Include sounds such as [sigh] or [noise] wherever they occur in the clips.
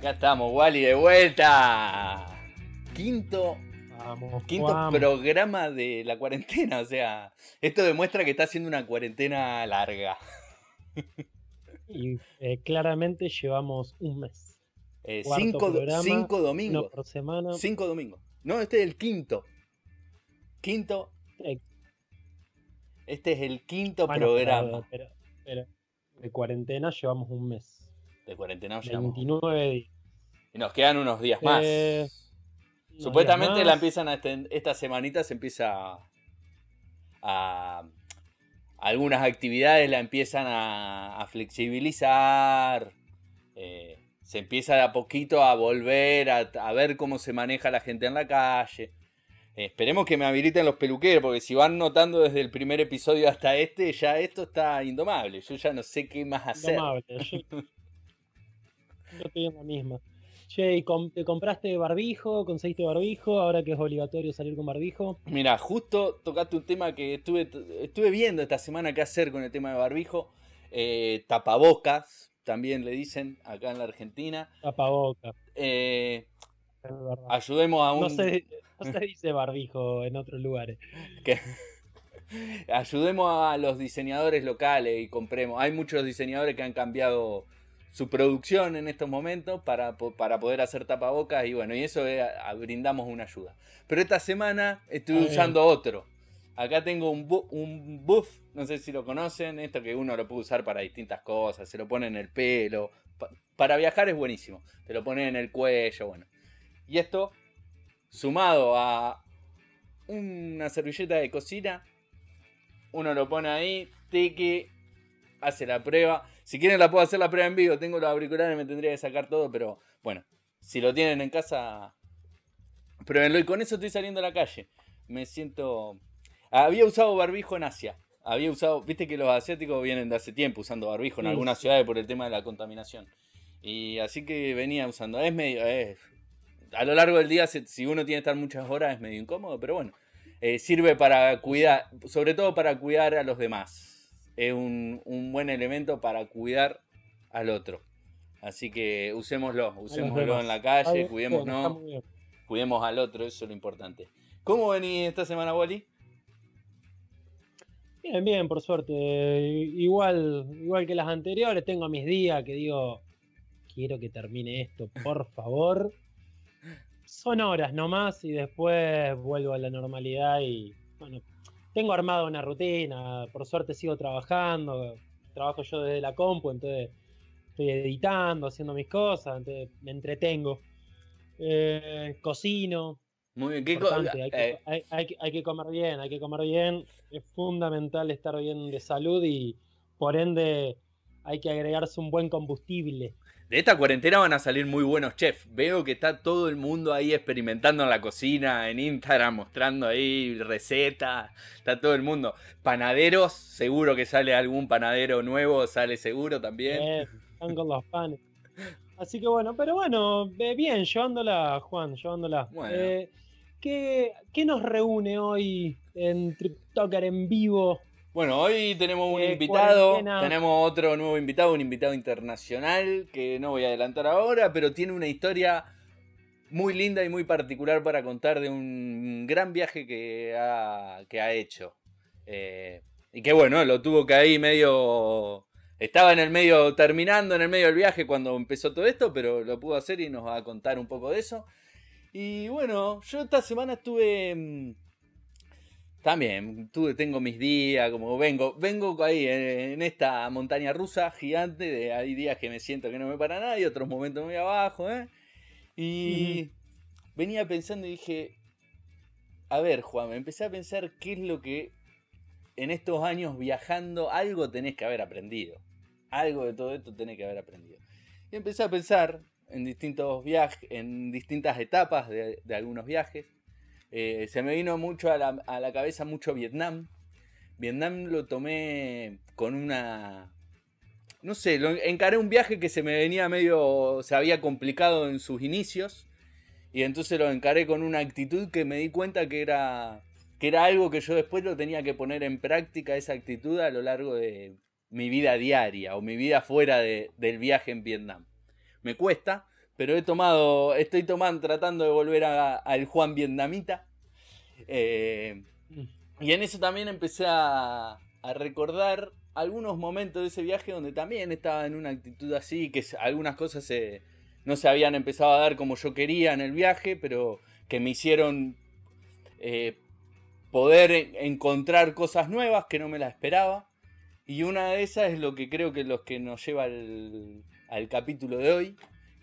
Acá estamos, Wally, de vuelta. Quinto, Vamos, quinto programa de la cuarentena. O sea, esto demuestra que está haciendo una cuarentena larga. Y eh, claramente llevamos un mes. Eh, cinco, programa, cinco Uno domingos. por semana. Cinco domingos. No, este es el quinto. Quinto. Eh, Este es el quinto bueno, programa Pero, pero- pero de cuarentena llevamos un mes. De cuarentena. nos llevamos. 29 días. Y nos quedan unos días más. Eh, unos Supuestamente días la empiezan a esta semanita se empieza a, a- algunas actividades la empiezan a, a flexibilizar. eh, se empieza de a poquito a volver a, a ver cómo se maneja la gente en la calle. Eh, esperemos que me habiliten los peluqueros, porque si van notando desde el primer episodio hasta este, ya esto está indomable. Yo ya no sé qué más hacer. Indomable, Yo, yo estoy en la misma. Che, ¿y com- ¿te compraste barbijo? ¿Conseguiste barbijo? Ahora que es obligatorio salir con barbijo. Mira, justo tocaste un tema que estuve, estuve viendo esta semana qué hacer con el tema de barbijo. Eh, tapabocas, también le dicen acá en la Argentina. Tapaboca. Eh, ayudemos a un. No se, no se dice barbijo en otros lugares. [laughs] ayudemos a los diseñadores locales y compremos. Hay muchos diseñadores que han cambiado su producción en estos momentos para, para poder hacer tapabocas y bueno, y eso eh, a- brindamos una ayuda. Pero esta semana bien. usando otro. Acá tengo un, bu- un buff, no sé si lo conocen, esto que uno lo puede usar para distintas cosas, se lo pone en el pelo. pa- para viajar es buenísimo, te lo pone en el cuello, bueno. Y esto, sumado a una servilleta de cocina, uno lo pone ahí, tiki, hace la prueba. Si quieren la puedo hacer la prueba en vivo, tengo los auriculares, me tendría que sacar todo, pero bueno, si lo tienen en casa, pruébenlo. Y con eso estoy saliendo a la calle. Me siento... Había usado barbijo en Asia. Había usado, viste que los asiáticos vienen de hace tiempo usando barbijo en Sí, algunas ciudades por el tema de la contaminación. Y así que venía usando. Es medio... es- a lo largo del día, si uno tiene que estar muchas horas, es medio incómodo, pero bueno. Eh, sirve para cuidar, sobre todo para cuidar a los demás. Es un, un buen elemento para cuidar al otro. Así que usémoslo, usémoslo en la calle, cuidémonos, cuidemos al otro, eso es lo importante. ¿Cómo venís esta semana, Wally? Bien, bien, por suerte. Igual, igual que las anteriores, tengo mis días que digo, quiero que termine esto, por favor. Son horas nomás y después vuelvo a la normalidad y bueno, tengo armada una rutina, por suerte sigo trabajando, trabajo yo desde la compu, entonces estoy editando, haciendo mis cosas, entonces me entretengo. Eh, cocino, Muy bien, ¿qué hay, que, eh, hay- hay que- hay que comer bien, hay que comer bien. Es fundamental estar bien de salud y por ende hay que agregarse un buen combustible. De esta cuarentena van a salir muy buenos chefs. Veo que está todo el mundo ahí experimentando en la cocina, en Instagram, mostrando ahí recetas. Está todo el mundo. Panaderos, seguro que sale algún panadero nuevo, sale seguro también. Eh, están con los panes. Así que bueno, pero bueno, eh, bien, llevándola, Juan, llevándola. Bueno. Eh, ¿qué, qué nos reúne hoy en TripToker en vivo? Bueno, hoy tenemos un Eh, invitado, cuarentena. tenemos otro nuevo invitado, un invitado internacional que no voy a adelantar ahora, pero tiene una historia muy linda y muy particular para contar de un gran viaje que ha, que ha hecho. Eh, y que bueno, lo tuvo que ahí medio... Estaba en el medio, terminando en el medio del viaje cuando empezó todo esto, pero lo pudo hacer y nos va a contar un poco de eso. Y bueno, yo esta semana estuve... también, tuve, tengo mis días, como vengo, vengo ahí en, en esta montaña rusa gigante, de, hay días que me siento que no me para nada y otros momentos muy abajo, ¿eh? Y venía pensando y dije, a ver Juan, me empecé a pensar qué es lo que en estos años viajando, algo tenés que haber aprendido, algo de todo esto tenés que haber aprendido. Y empecé a pensar en distintos viajes, en distintas etapas de, de algunos viajes. Eh, se me vino mucho a la, a la cabeza mucho Vietnam. Vietnam lo tomé con una... No sé, lo encaré un viaje que se me venía medio... se había complicado en sus inicios. Y entonces lo encaré con una actitud que me di cuenta que era, que era algo que yo después lo tenía que poner en práctica, esa actitud a lo largo de mi vida diaria o mi vida fuera de- del viaje en Vietnam. Me cuesta, pero he tomado, estoy tomando, tratando de volver al Juan Vietnamita. Eh, y en eso también empecé a, recordar algunos momentos de ese viaje donde también estaba en una actitud así, que algunas cosas no se habían empezado a dar como yo quería en el viaje, pero que me hicieron eh, poder encontrar cosas nuevas que no me las esperaba. Y una de esas es lo que creo que los que nos lleva al, capítulo de hoy,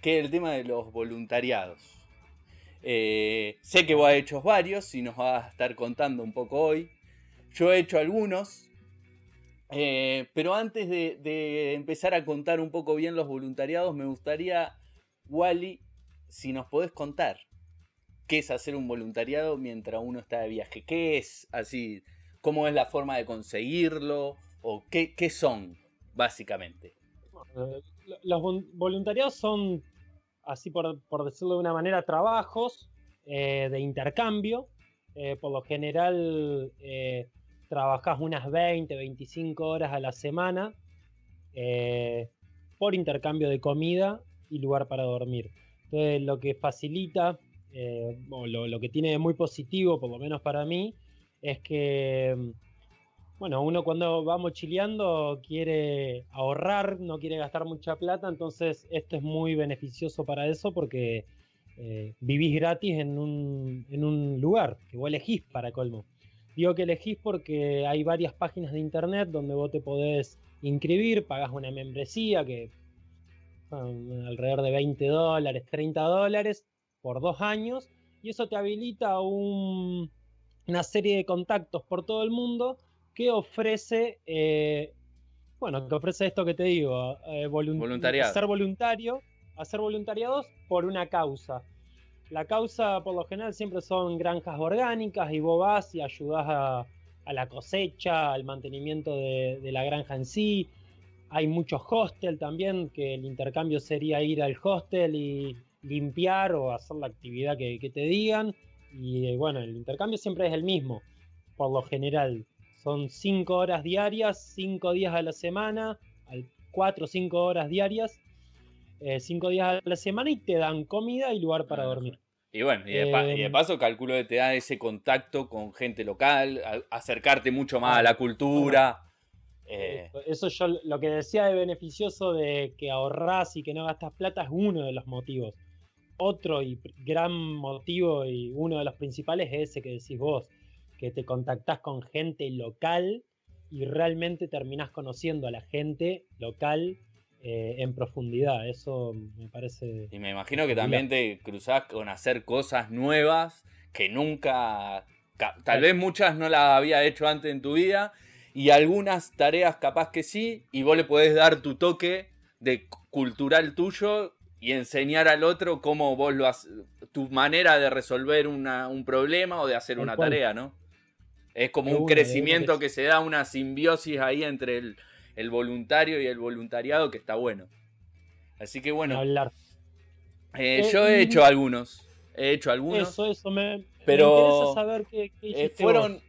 que el tema de los voluntariados. Eh, sé que vos has hecho varios y nos vas a estar contando un poco hoy. Yo he hecho algunos, eh, pero antes de, empezar a contar un poco bien los voluntariados, me gustaría, Wally, si nos podés contar qué es hacer un voluntariado mientras uno está de viaje. ¿Qué es así? ¿Cómo es la forma de conseguirlo? ¿O qué, son, básicamente? Eh, los voluntariados son, así por, decirlo de una manera, trabajos eh, de intercambio. Eh, por lo general, trabajas unas 20, 25 horas a la semana por intercambio de comida y lugar para dormir. Entonces, lo que facilita eh, lo, que tiene muy positivo, por lo menos para mí, es que, bueno, uno cuando va mochileando quiere ahorrar, no quiere gastar mucha plata, entonces esto es muy beneficioso para eso porque eh, vivís gratis en un, en un lugar que vos elegís para colmo. Digo que elegís porque hay varias páginas de internet donde vos te podés inscribir, pagas una membresía que son alrededor de 20 dólares, 30 dólares, por dos años y eso te habilita una serie de contactos por todo el mundo que ofrece, eh, bueno, que ofrece esto que te digo, eh, ser voluntario, hacer voluntariados por una causa. La causa por lo general siempre son granjas orgánicas y vos vas y ayudás a, la cosecha, al mantenimiento de, de, la granja en sí. Hay muchos hostel también, que el intercambio sería ir al hostel y limpiar o hacer la actividad que, te digan. Y eh, bueno, el intercambio siempre es el mismo, por lo general. Son 5 horas diarias, 5 días a la semana, 4 o 5 horas diarias, 5 eh, días a la semana y te dan comida y lugar para dormir. Y bueno, y de, em, paso calculo que te da ese contacto con gente local, acercarte mucho más a la cultura. Eh, eso yo lo que decía de beneficioso de que ahorras y que no gastas plata es uno de los motivos. Otro y gran motivo y uno de los principales es ese que decís vos, que te contactás con gente local y realmente terminás conociendo a la gente local eh, en profundidad. Eso me parece. Y me imagino que también te cruzás con hacer cosas nuevas que nunca. Tal vez muchas no las había hecho antes en tu vida y algunas tareas capaz que sí, y vos le podés dar tu toque de cultural tuyo y enseñar al otro cómo vos lo haces, tu manera de resolver un problema o de hacer una tarea, ¿no? Es como un crecimiento que se da, una simbiosis ahí entre el, voluntario y el voluntariado que está bueno. Así que bueno. Eh, eh, yo he hecho algunos. He hecho algunos. Eso, eso me, pero interesa saber qué, eh, fueron,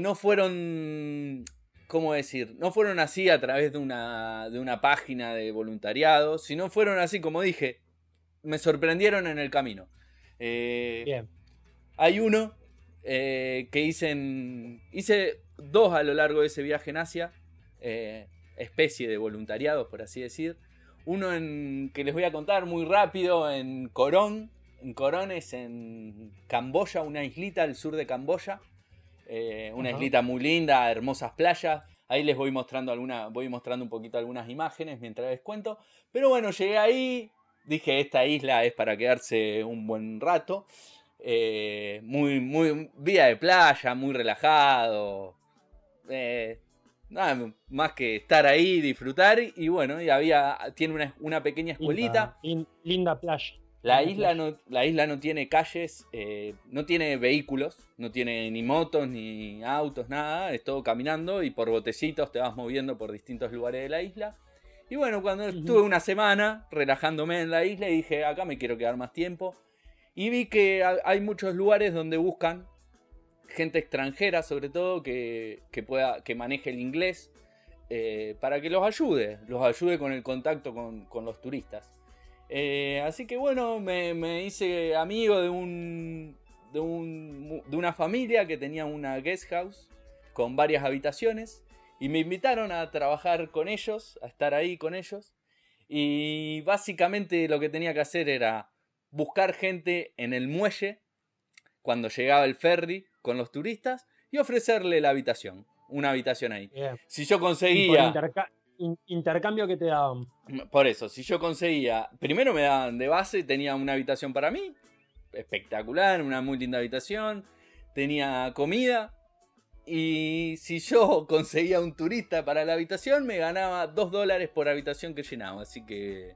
no fueron ¿cómo decir? No fueron así a través de una, de una página de voluntariado, sino fueron así, como dije, me sorprendieron en el camino. Bien. Hay uno eh, que hice en, Hice dos a lo largo de ese viaje en Asia, eh, especie de voluntariados, por así decir. Uno en, que les voy a contar muy rápido en Corón. En Corón es en Camboya, una islita al sur de Camboya. Eh, una islita muy linda, hermosas playas. Ahí les voy mostrando alguna, voy mostrando un poquito algunas imágenes mientras les cuento. Pero bueno, llegué ahí, dije esta isla es para quedarse un buen rato. Eh, muy, muy vida de playa, muy relajado. Eh, nada más que estar ahí, disfrutar. Y bueno, y había, tiene una, pequeña escuelita. linda playa. La isla, no, la isla no tiene calles, eh, no tiene vehículos, no tiene ni motos, ni autos, nada, es todo caminando y por botecitos te vas moviendo por distintos lugares de la isla. Y bueno, cuando estuve una semana relajándome en la isla y dije, acá me quiero quedar más tiempo. Y vi que hay muchos lugares donde buscan gente extranjera, sobre todo, que, pueda, que maneje el inglés, eh, para que los ayude, los ayude con el contacto con, con los turistas. Eh, así que bueno, me, hice amigo de un, de un, de una familia que tenía una guest house con varias habitaciones y me invitaron a trabajar con ellos, a estar ahí con ellos. Y básicamente lo que tenía que hacer era buscar gente en el muelle cuando llegaba el ferry con los turistas y ofrecerle la habitación, una habitación ahí. Si yo conseguía... intercambio que te daban. Por eso, si yo conseguía, primero me daban de base, tenía una habitación para mí, espectacular, una muy linda habitación, tenía comida, y si yo [laughs] conseguía un turista para la habitación, me ganaba 2 dólares por habitación que llenaba. Así que.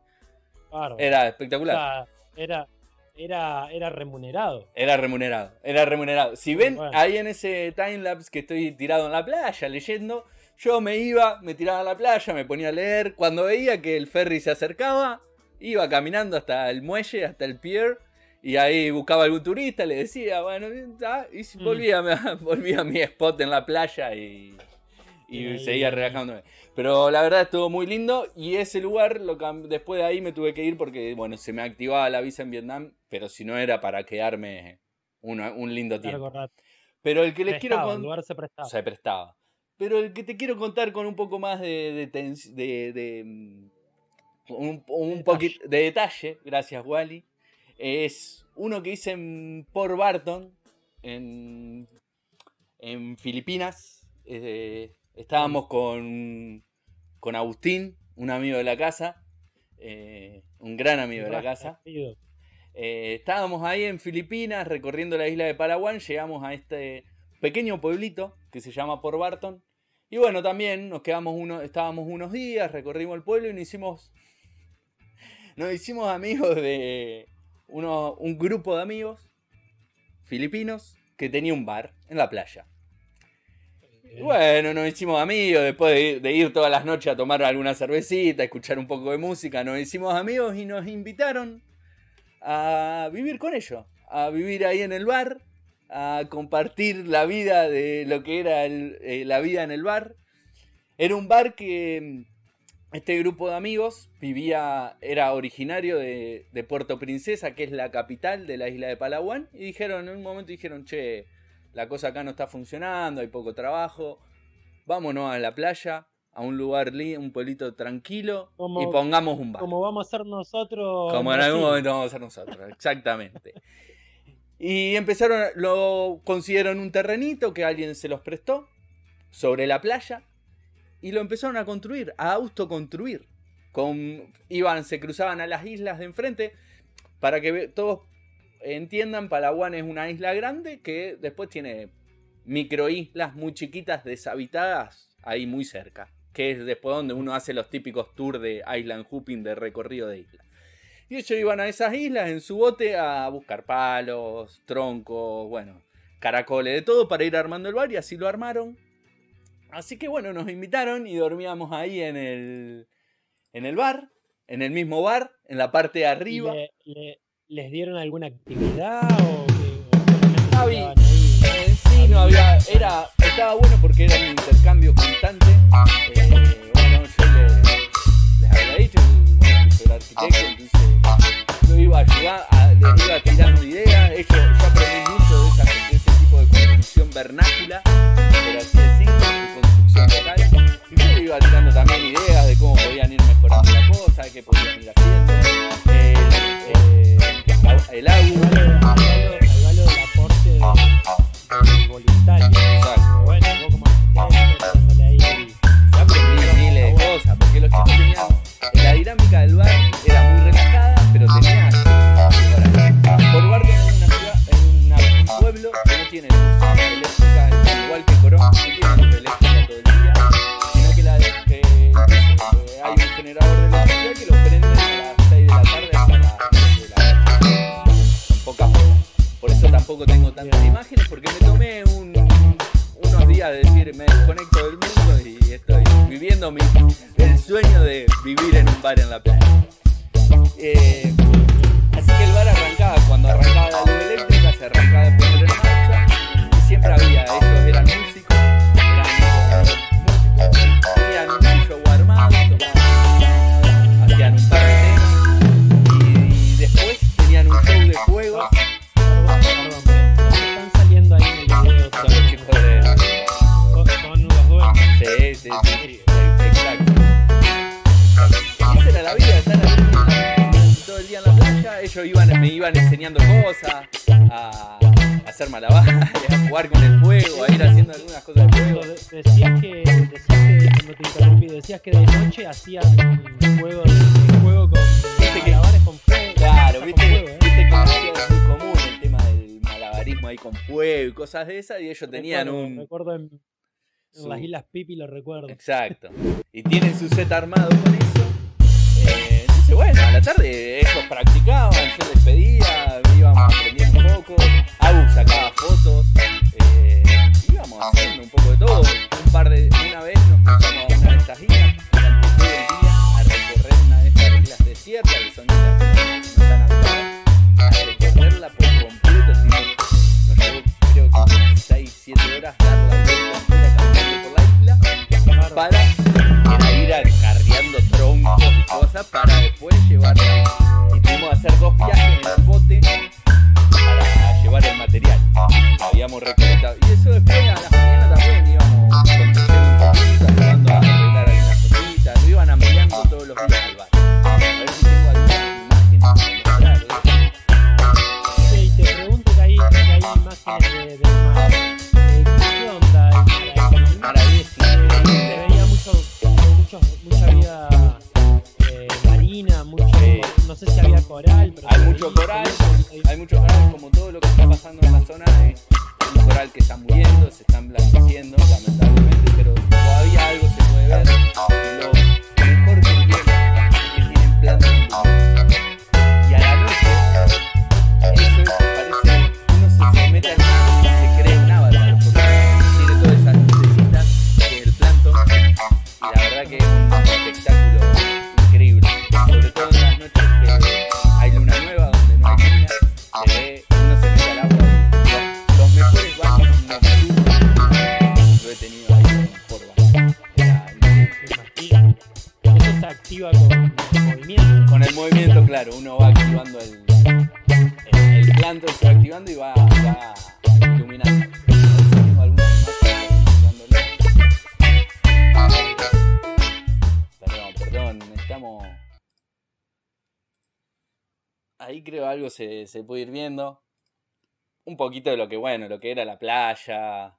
Era espectacular. Era, era, era remunerado. Era remunerado, era remunerado. Si ven ahí en ese timelapse que estoy tirado en la playa leyendo, yo me iba, me tiraba a la playa, me ponía a leer. Cuando veía que el ferry se acercaba, iba caminando hasta el muelle, hasta el pier y ahí buscaba algún turista, le decía, bueno, y mm. volvía, [laughs] volvía a mi spot en la playa y, seguía relajándome. Pero la verdad estuvo muy lindo y ese lugar, lo, después de ahí me tuve que ir porque, bueno, se me activaba la visa en Vietnam, pero si no era para quedarme un lindo tiempo. Pero el que les quiero contar... se prestaba. Se prestaba. Pero el que te quiero contar con un poco más de, de, de, mm, un, un poquito de detalle, gracias Wally es uno que hice en Port Barton, en, en Filipinas. Eh, estábamos con, con Agustín, un amigo de la casa, eh, un gran amigo de la casa. Eh, estábamos ahí en Filipinas recorriendo la isla de Palawan, llegamos a este pequeño pueblito que se llama Port Barton. Y bueno, también nos quedamos uno, estábamos unos días, recorrimos el pueblo y nos hicimos, nos hicimos amigos de, un grupo de amigos filipinos que tenía un bar en la playa. Bueno, nos hicimos amigos, después de ir, todas las noches a tomar alguna cervecita, escuchar un poco de música, nos hicimos amigos y nos invitaron a vivir con ellos, a vivir ahí en el bar, a compartir la vida de lo que era eh, la vida en el bar. Era un bar que este grupo de amigos vivía, era originario de, Puerto Princesa, que es la capital de la isla de Palawan, y dijeron, en un momento dijeron, che, la cosa acá no está funcionando, hay poco trabajo, vámonos a la playa, a un lugar, un pueblito tranquilo, y pongamos un bar. Como vamos a ser nosotros. Como en algún momento vamos a ser nosotros, exactamente. y empezaron, lo consiguieron un terrenito que alguien se los prestó sobre la playa y lo empezaron a construir, a autoconstruir. Con, iban, se cruzaban a las islas de enfrente para que todos entiendan, Palawan es una isla grande que después tiene microislas muy chiquitas deshabitadas ahí muy cerca, que es después donde uno hace los típicos tours de island hooping de recorrido de isla. Y ellos iban a esas islas en su bote a buscar palos, troncos, bueno, caracoles, de todo para ir armando el bar y así lo armaron Así que bueno, nos invitaron y dormíamos ahí en el, en el bar, en el mismo bar, en la parte de arriba. Les dieron alguna actividad o, eh, sí, no había, era, estaba bueno porque era un intercambio constante. Eh, bueno, yo les, había dicho, bueno, yo era arquitecto, entonces yo iba a ayudar, a, les iba tirando ideas, ellos, yo aprendí mucho de, esa, de ese tipo de construcción vernácula, por así decirlo y yo iba tirando también ideas de cómo podían ir mejorando la cosa, qué podían ir haciendo. Eh, eh, el agua. Regalo vivir en un bar en la playa. Eh, enseñando cosas, a, hacer malabares, a jugar con el fuego, a ir haciendo algunas cosas de fuego. Decías que, decías que, te interrumpí, decías que de noche hacían juego de, de juego con malabares con fuego. Claro, viste, fuego, ¿eh? viste que es muy común el tema del malabarismo ahí con fuego y cosas de esas, y ellos tenían un. Recuerdo en, en su- las Islas Pipi, lo recuerdo. Exacto. Y tienen su set armado con eso. Entonces, bueno, a la tarde ellos practicaban, yo les pedía, íbamos aprendiendo un poco. Abu sacaba fotos. eh, íbamos haciendo un poco de todo. Un par de, una vez nos a una de estas islas durante todo el a recorrer una de estas islas desiertas, que son islas que no, están habitadas, a recorrerla por completo. así que Nos llevó creo que unas 6, 7 horas dar la vuelta por la isla para ir acarreando troncos y cosas para después llevarla. Que hacer dos viajes en el bote para llevar el material habíamos. Se, puede ir viendo. Un poquito de lo que, bueno, lo que era la playa.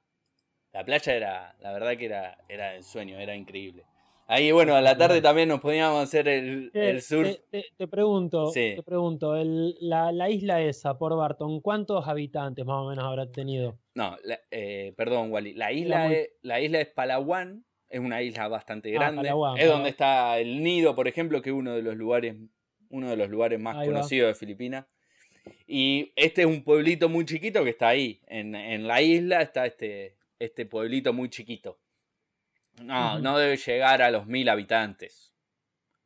La playa era, la verdad que era, era el sueño, era increíble. Ahí, bueno, a la tarde también nos podíamos hacer el, Eh, el surf. Te, te- te pregunto, Sí. te pregunto, el- la, la isla esa, por Barton, ¿cuántos habitantes más o menos habrá tenido? No, la- eh, perdón, Wally. La isla, muy- es, la isla es Palawan, es una isla bastante Ah, grande. Palawan, es Palawan. donde está el nido, por ejemplo, que es uno de los lugares, uno de los lugares más Ahí va. conocidos de Filipinas. Y este es un pueblito muy chiquito que está ahí. En, en la isla está este, este pueblito muy chiquito. No, no debe llegar a los mil habitantes.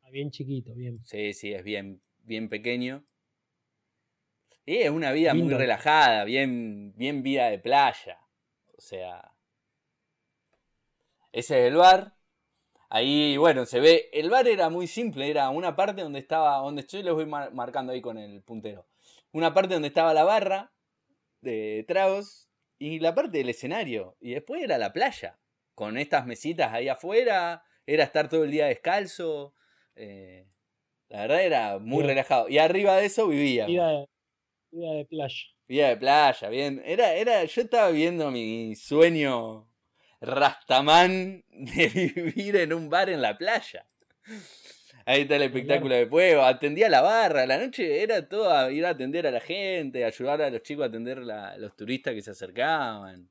Ah, Bien chiquito, bien. Sí, sí, es bien, bien pequeño. Y es una vida muy relajada, bien, bien vida de playa. O sea. Ese es el bar. Ahí, bueno, se ve. El bar era muy simple, era una parte donde estaba. Donde yo les voy mar- marcando ahí con el puntero. Una parte donde estaba la barra de tragos. Y la parte del escenario. Y después era la playa. Con estas mesitas ahí afuera. Era estar todo el día descalzo. eh, la verdad era muy relajado. Y arriba de eso vivíamos. Vida de, vida de playa. Vida de playa, bien. Era, era, yo estaba viendo mi sueño Rastamán de [laughs] vivir en un bar en la playa. Ahí está el espectáculo de fuego. Atendía la barra. La noche era todo a ir a atender a la gente, ayudar a los chicos a atender a los turistas que se acercaban.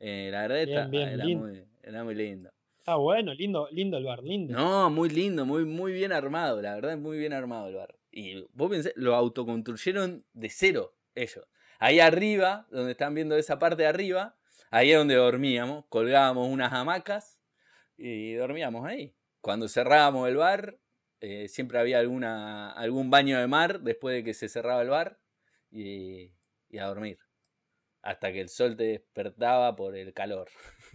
Eh, la verdad Bien, está- bien, era, muy, era muy lindo. Está bueno, lindo, lindo el bar, lindo. No, muy lindo, muy, muy bien armado, la verdad es muy bien armado el bar. Y vos pensé, lo autoconstruyeron de cero ellos. Ahí arriba, donde están viendo esa parte de arriba, ahí es donde dormíamos, colgábamos unas hamacas y dormíamos ahí. Cuando cerrábamos el bar, eh, siempre había alguna, algún baño de mar después de que se cerraba el bar y, y a dormir. Hasta que el sol te despertaba por el calor. [laughs]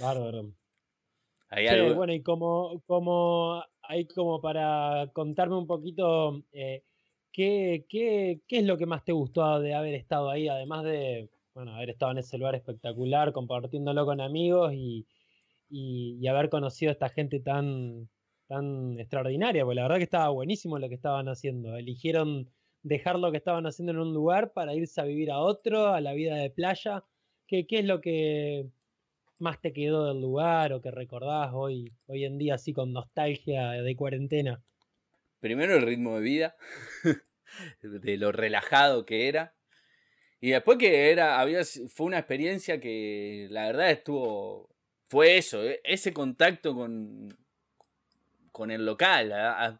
Bárbaro. Algo- bueno, y como, como hay como para contarme un poquito eh, ¿qué, qué, qué es lo que más te gustó de haber estado ahí, además de bueno, haber estado en ese lugar espectacular, compartiéndolo con amigos y, y, haber conocido a esta gente tan, tan extraordinaria, porque la verdad que estaba buenísimo lo que estaban haciendo. Eligieron dejar lo que estaban haciendo en un lugar para irse a vivir a otro, a la vida de playa. ¿Qué, qué es lo que más te quedó del lugar o que recordás hoy, hoy en día así con nostalgia de cuarentena? Primero el ritmo de vida, [laughs] de lo relajado que era. Y después que era, había, fue una experiencia que la verdad estuvo, fue eso, e, ese contacto con, con el local.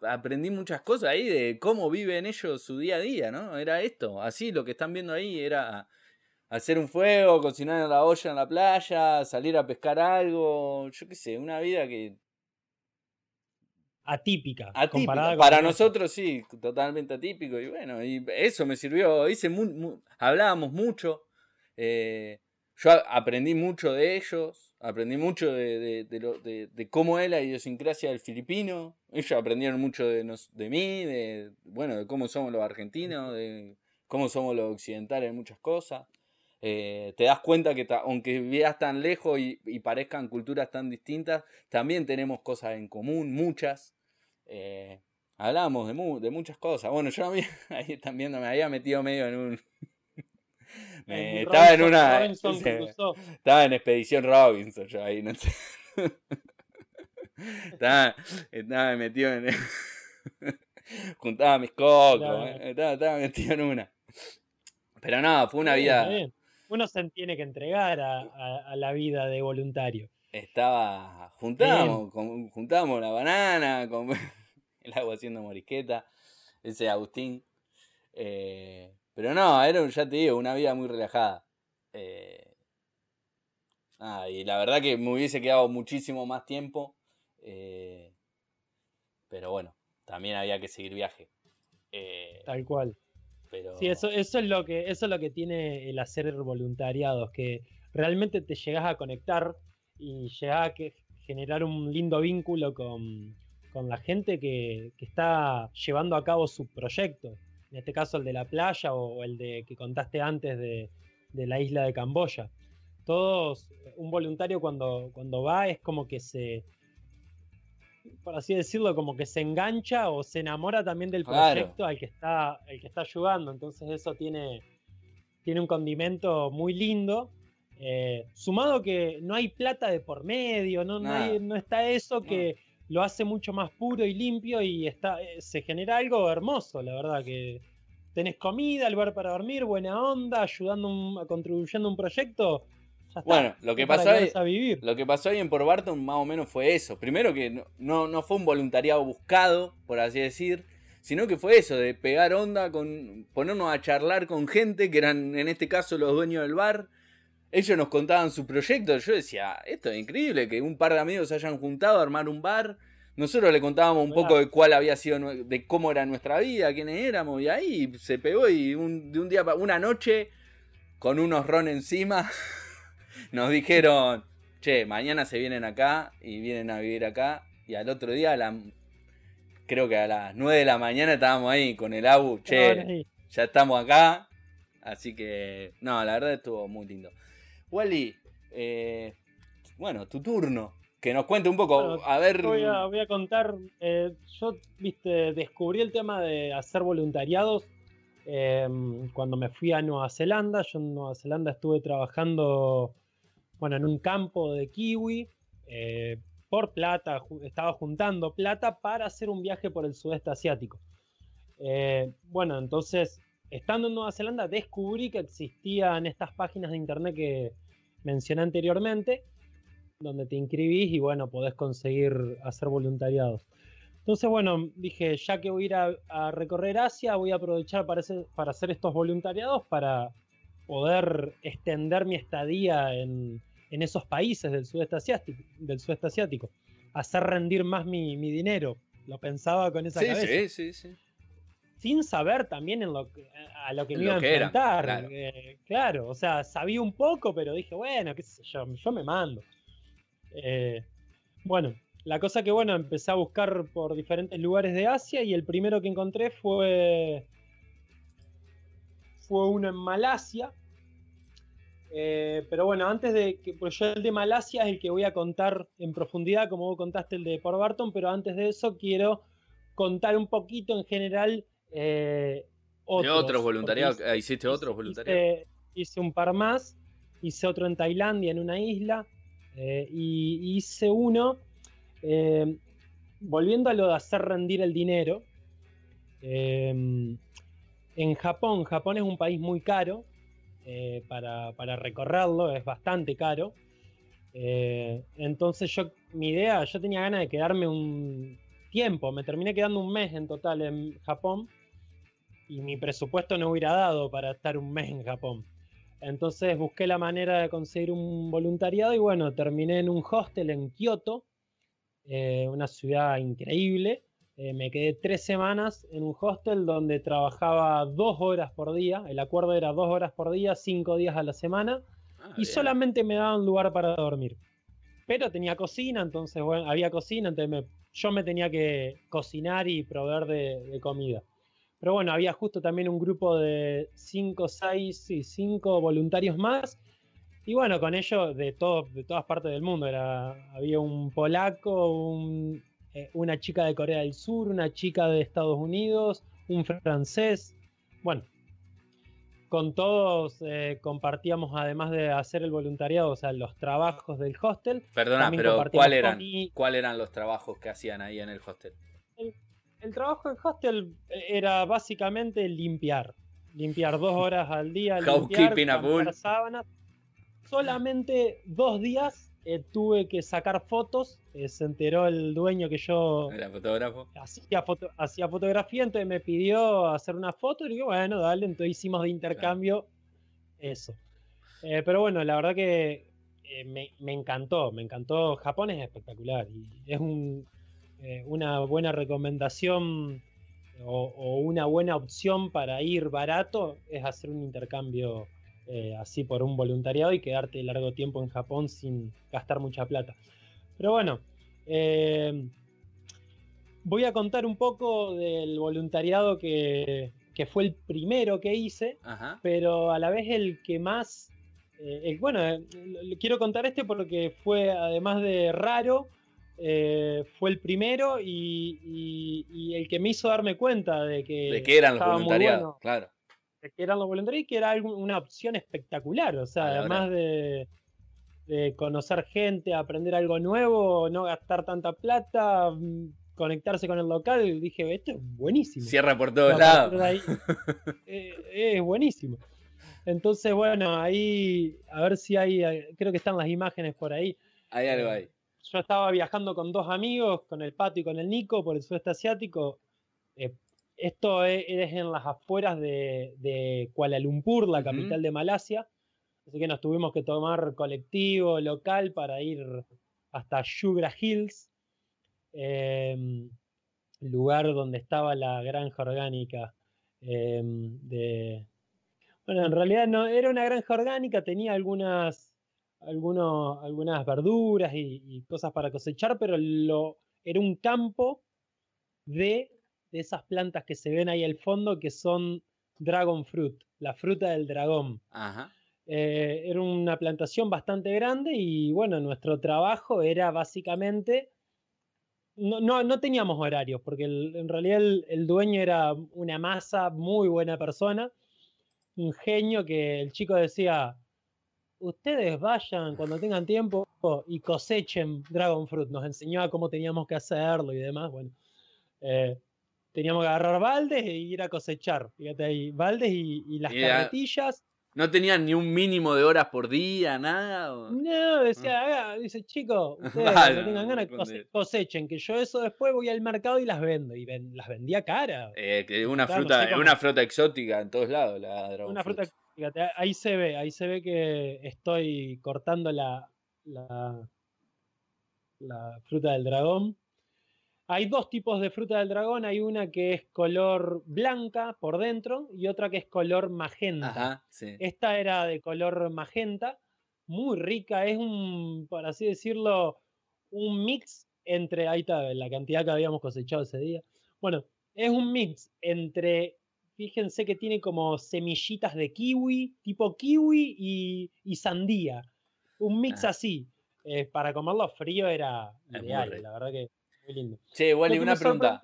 aprendí muchas cosas ahí de cómo viven ellos su día a día, ¿no? Era esto, así lo que están viendo ahí era hacer un fuego, cocinar en la olla en la playa, salir a pescar algo, yo qué sé, una vida que... Atípica. Atípica. Para nosotros sí, totalmente atípico. Y bueno, y eso me sirvió. Hice hablábamos mucho. Eh, yo aprendí mucho de ellos. Aprendí mucho de, de, cómo es la idiosincrasia del filipino. Ellos aprendieron mucho de, de mí, de, bueno, de cómo somos los argentinos, de cómo somos los occidentales en muchas cosas. Eh, te das cuenta que aunque vivas tan lejos y, parezcan culturas tan distintas, también tenemos cosas en común, muchas. Eh, hablamos de, muchas cosas. Bueno, yo [laughs] ahí están viendo, me había metido medio en un... [laughs] estaba en una... estaba en Expedición Robinson, yo ahí, no sé. [laughs] estaba, estaba metido en... [laughs] Juntaba mis cocos, eh, estaba, estaba metido en una. Pero no, fue una vida uno se tiene que entregar a, la vida de voluntario. Estaba, juntábamos, juntábamos la banana, con el agua haciendo morisqueta, ese Agustín. Eh, pero no, era, ya te digo, una vida muy relajada. Eh, y la verdad que me hubiese quedado muchísimo más tiempo. Eh, pero bueno, también había que seguir viaje. Tal cual. Sí, eso, eso, es lo que, eso es lo que tiene el hacer voluntariados, que realmente te llegas a conectar y llegas a generar un lindo vínculo con, la gente que, está llevando a cabo su proyecto. En este caso el de la playa o el de que contaste antes de, de la isla de Camboya. Todos, un voluntario cuando, cuando va es como que se, por así decirlo, como que se engancha o se enamora también del proyecto al que está, el que está ayudando. Entonces eso tiene, tiene un condimento muy lindo. Eh, sumado que no hay plata de por medio, no, no, está eso que lo hace mucho más puro y limpio y está, eh, se genera algo hermoso, la verdad, que tenés comida, lugar para dormir, buena onda, ayudando, contribuyendo a un proyecto bueno, lo que, pasó ahí, lo que pasó ahí en Por Barton más o menos fue eso. Primero que no, no, fue un voluntariado buscado, por así decir, sino que fue eso, de pegar onda, con ponernos a charlar con gente que eran en este caso los dueños del bar. Ellos nos contaban su proyecto. Yo decía, esto es increíble, que un par de amigos se hayan juntado a armar un bar. Nosotros le contábamos un poco de cuál había sido, de cómo era nuestra vida, quiénes éramos, y ahí se pegó y un, de un día, una noche, con unos ron encima, [laughs] nos dijeron, che, mañana se vienen acá y vienen a vivir acá. Y al otro día, creo que a las 9 de la mañana estábamos ahí con el ABU, che, ya estamos acá. Así que, no, la verdad estuvo muy lindo. Wally, eh, bueno, tu turno. Que nos cuente un poco, a ver... Voy a, contar, eh, yo, viste, descubrí el tema de hacer voluntariados em, cuando me fui a Nueva Zelanda. Yo en Nueva Zelanda estuve trabajando bueno, en un campo de kiwi, eh, por plata, estaba juntando plata para hacer un viaje por el sudeste asiático. Eh, bueno, entonces, estando en Nueva Zelanda, descubrí que existían estas páginas de internet que mencioné anteriormente, donde te inscribís y bueno, podés conseguir hacer voluntariados. Entonces, bueno, dije, ya que voy a ir a, recorrer Asia, voy a aprovechar para hacer estos voluntariados para poder extender mi estadía en, en esos países del sudeste asiático, del sudeste asiático hacer rendir más mi, dinero. Lo pensaba con esa sí, cabeza. Sí, sí, sí. Sin saber también en lo a lo que me iba a enfrentar. Eh, claro. o sea, sabía un poco, pero dije, bueno, qué sé yo, yo me mando. Eh, bueno, la cosa que bueno, empecé a buscar por diferentes lugares de Asia y el primero que encontré fue fue uno en Malasia, Eh, pero bueno, antes de que, pues yo el de Malasia es el que voy a contar en profundidad, como vos contaste el de Port Barton, pero antes de eso quiero contar un poquito en general eh, otros. ¿De otros voluntariados? Ah, ¿Hiciste otros voluntariados? Hice, un par más, hice otro en Tailandia, en una isla, eh, y hice uno, volviendo a lo de hacer rendir el dinero, en Japón, Japón es un país muy caro, eh, para, recorrerlo, es bastante caro. Eh, entonces yo, mi idea, yo tenía ganas de quedarme un tiempo, me terminé quedando un mes en total en Japón y mi presupuesto no hubiera dado para estar un mes en Japón. Entonces busqué la manera de conseguir un voluntariado y bueno, terminé en un hostel en Kioto, eh, una ciudad increíble. Eh, me quedé tres semanas en un hostel donde trabajaba dos horas por día. El acuerdo era dos horas por día, cinco días a la semana. Ah, y solamente me daban lugar para dormir. Pero tenía cocina, entonces, bueno, había cocina, entonces yo me tenía que cocinar y proveer de, comida. Pero bueno, había justo también un grupo de cinco, seis y cinco voluntarios más. Y bueno, con ellos de, todo, de todas partes del mundo. Era, había un polaco, un eh, una chica de Corea del Sur, una chica de Estados Unidos, un francés. Bueno, con todos eh, compartíamos, además de hacer el voluntariado, o sea, los trabajos del hostel. Perdona, pero ¿cuál eran, ¿cuáles eran los trabajos que hacían ahí en el hostel? El, trabajo del hostel eh, era básicamente limpiar. Limpiar dos horas al día, [laughs] limpiar, sábanas. Solamente dos días eh, tuve que sacar fotos. Eh, se enteró el dueño que yo. ¿Era fotógrafo? Hacía, hacía fotografía, entonces me pidió hacer una foto. Y digo, bueno, dale. Entonces hicimos de intercambio eso. Eh, pero bueno, la verdad que me, encantó. Me encantó. Japón es espectacular. Y es una buena recomendación o, o, una buena opción para ir barato. Es hacer un intercambio eh, así por un voluntariado y quedarte largo tiempo en Japón sin gastar mucha plata. Pero bueno, eh, voy a contar un poco del voluntariado que, fue el primero que hice, pero a la vez el que más... Eh, bueno, quiero contar este porque fue además de raro, fue el primero y, el que me hizo darme cuenta de que... De que eran los voluntariados, claro que eran los voluntarios y que era una opción espectacular. O sea, además de, conocer gente, aprender algo nuevo, no gastar tanta plata, mm, conectarse con el local, dije, esto es buenísimo. Cierra por todos lados. [laughs] Eh, es buenísimo. Entonces, bueno, ahí, a ver si hay, eh, creo que están las imágenes por ahí. Hay algo eh, ahí. Yo estaba viajando con dos amigos, con el Pato y con el Nico, por el sudeste asiático. Esto e, es, en las afueras de, Kuala Lumpur, la capital de Malasia. Así que nos tuvimos que tomar colectivo local para ir hasta Sugar Hills, em, lugar donde estaba la granja orgánica em, de... Bueno, en realidad no era una granja orgánica, tenía algunas, algunas verduras y, y, cosas para cosechar, pero lo, era un campo de de esas plantas que se ven ahí al fondo que son dragon fruit, la fruta del dragón. Eh, era una plantación bastante grande y bueno, nuestro trabajo era básicamente... No, no, teníamos horarios, porque en realidad el, dueño era una masa, muy buena persona, un genio que el chico decía, ustedes vayan cuando tengan tiempo y cosechen Dragon Fruit. Nos enseñó a cómo teníamos que hacerlo y demás. Bueno, eh, teníamos que agarrar baldes e ir a cosechar. Fíjate ahí, baldes y, las carretillas. ¿No tenían ni un mínimo de horas por día, nada? No, decía, dice, chico, [laughs] ustedes no tengan ganas, cosechen, que yo eso después voy al mercado y las vendo. Y las vendía cara. Eh, que una fruta, una fruta exótica en todos lados, la Una fruta fíjate, ahí se ve, ahí se ve que estoy cortando la, la, la fruta del dragón. Hay dos tipos de fruta del dragón. Hay una que es color blanca por dentro y otra que es color magenta. Esta era de color magenta, muy rica. Es un, por así decirlo, un mix entre. Ahí está la cantidad que habíamos cosechado ese día. Bueno, es un mix entre. Fíjense que tiene como semillitas de kiwi, tipo kiwi y, sandía. Un mix ah. así. Eh, para comerlo frío era ideal, la verdad que muy lindo. Che, Wally, una pregunta.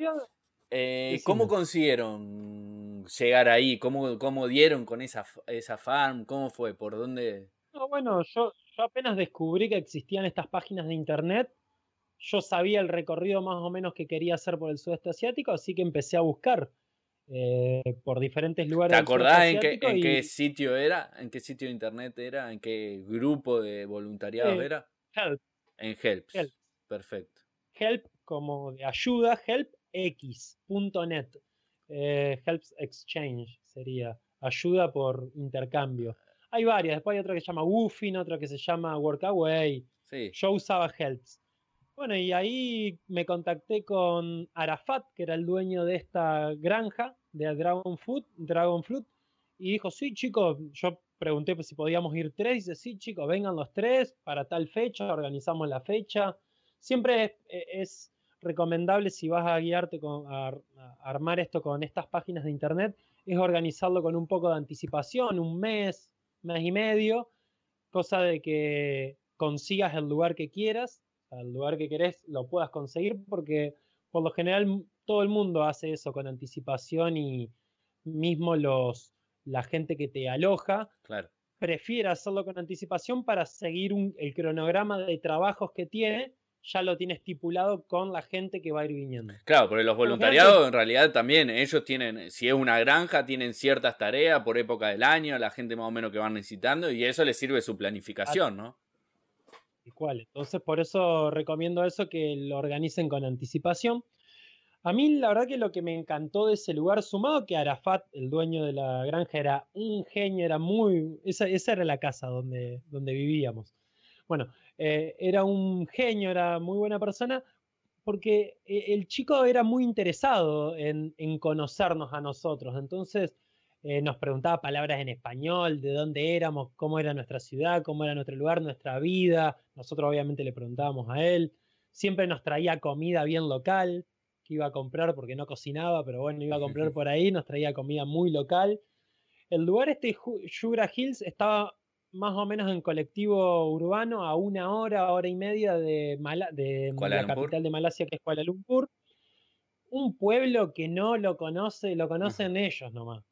Eh, ¿Cómo consiguieron llegar ahí? ¿Cómo, ¿Cómo, dieron con esa, esa farm? ¿Cómo fue? ¿Por dónde? No, bueno, yo, yo apenas descubrí que existían estas páginas de internet. Yo sabía el recorrido más o menos que quería hacer por el sudeste asiático, así que empecé a buscar eh, por diferentes lugares. ¿Te acordás en, qué, en qué, sitio era? ¿En qué sitio de internet era? ¿En qué grupo de voluntariado era? Help. En Helps. Perfecto. Help como de ayuda, helpx.net. Eh, helps Exchange sería ayuda por intercambio. Hay varias, después hay otra que se llama Woofing, otra que se llama Workaway. Sí. Yo usaba Helps. Bueno, y ahí me contacté con Arafat, que era el dueño de esta granja de Dragon Fruit, Dragon Fruit, y dijo, sí, chicos, yo pregunté si podíamos ir tres, y dice, sí, chicos, vengan los tres para tal fecha, organizamos la fecha. Siempre es, recomendable si vas a guiarte con, a, armar esto con estas páginas de internet, es organizarlo con un poco de anticipación, un mes, mes y medio, cosa de que consigas el lugar que quieras, el lugar que querés lo puedas conseguir, porque por lo general todo el mundo hace eso con anticipación y mismo los, la gente que te aloja claro. prefiere hacerlo con anticipación para seguir el cronograma de trabajos que tiene, ya lo tiene estipulado con la gente que va a ir viniendo. Claro, porque los voluntariados en realidad también, ellos tienen, si es una granja, tienen ciertas tareas por época del año, la gente más o menos que van necesitando, y eso les sirve su planificación, ¿no? Entonces, por eso recomiendo eso, que lo organicen con anticipación. A mí la verdad que lo que me encantó de ese lugar, sumado que Arafat, el dueño de la granja, era un genio, era muy... Esa, era la casa donde, donde vivíamos. Bueno, eh, era un genio, era muy buena persona, porque eh, el chico era muy interesado en, conocernos a nosotros. Entonces eh, nos preguntaba palabras en español, de dónde éramos, cómo era nuestra ciudad, cómo era nuestro lugar, nuestra vida. Nosotros obviamente le preguntábamos a él. Siempre nos traía comida bien local iba a comprar porque no cocinaba, pero bueno, iba a comprar [laughs] por ahí, nos traía comida muy local. El lugar este, Sugar Hills, estaba más o menos en colectivo urbano a una hora, hora y media de, de la capital de Malasia, que es Kuala Lumpur. Un pueblo que no lo conoce, lo conocen ellos nomás.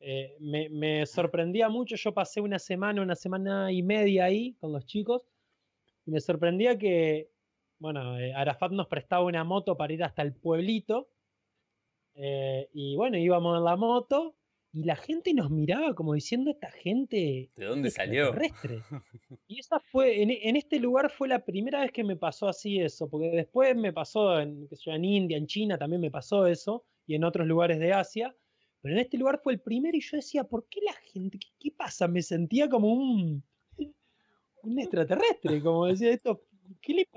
Eh, me, me, sorprendía mucho, yo pasé una semana, una semana y media ahí con los chicos, y me sorprendía que bueno, eh, Arafat nos prestaba una moto para ir hasta el pueblito. Eh, y bueno, íbamos en la moto y la gente nos miraba como diciendo, esta gente... ¿De dónde salió? Terrestre. Y esa fue, en, este lugar fue la primera vez que me pasó así eso, porque después me pasó en, en India, en China también me pasó eso, y en otros lugares de Asia, pero en este lugar fue el primero y yo decía, ¿por qué la gente? ¿Qué, qué pasa? Me sentía como un, [laughs] extraterrestre, como decía esto,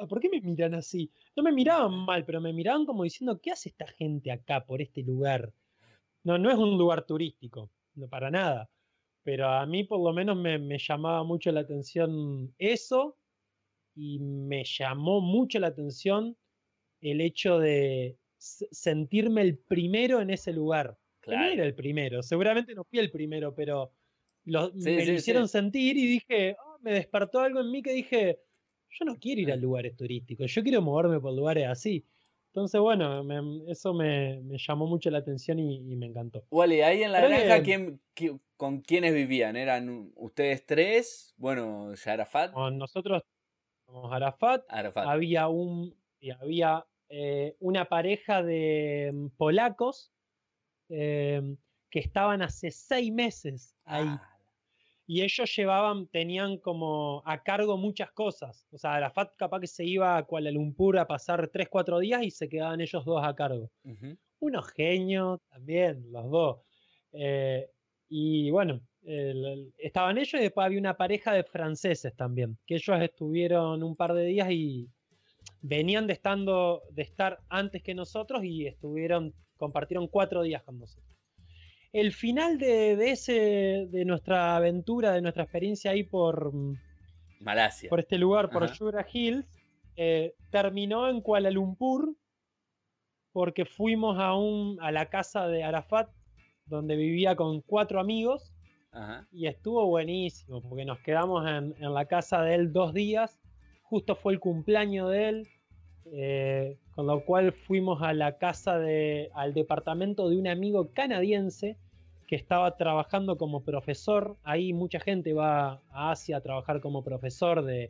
¿Por qué me miran así? No me miraban mal, pero me miraban como diciendo, ¿qué hace esta gente acá por este lugar? No, no es un lugar turístico, no para nada. Pero a mí por lo menos me, me llamaba mucho la atención eso y me llamó mucho la atención el hecho de sentirme el primero en ese lugar. Claro. No era el primero, seguramente no fui el primero, pero me lo hicieron sentir y dije, oh, me despertó algo en mí que dije, yo no quiero ir a lugares turísticos, yo quiero moverme por lugares así. Entonces, bueno, eso me, llamó mucho la atención y, me encantó. Wally, ahí en la granja, ¿con quiénes vivían? ¿Eran ustedes tres? Bueno, Arafat. Con nosotros somos Arafat. Había, un, había eh, una pareja de mm, polacos em, que estaban hace seis meses ahí. Ah y ellos llevaban, tenían como a cargo muchas cosas. O sea, la FAT capaz que se iba a Kuala Lumpur a pasar 3, 4 días y se quedaban ellos dos a cargo. Unos genios también, los dos. Eh, y bueno, estaban ellos y después había una pareja de franceses también, que ellos estuvieron un par de días y venían de, estando, de estar antes que nosotros y estuvieron, compartieron cuatro días con nosotros el final de, ese, de nuestra aventura, de nuestra experiencia ahí por mm, Malasia, por este lugar, por Sugar Hills, eh, terminó en Kuala Lumpur porque fuimos a, un, a la casa de Arafat donde vivía con cuatro amigos Ajá. y estuvo buenísimo porque nos quedamos en, en la casa de él dos días. Justo fue el cumpleaños de él, eh, con lo cual fuimos a la casa de, al departamento de un amigo canadiense que estaba trabajando como profesor. Ahí mucha gente va a Asia a trabajar como profesor de,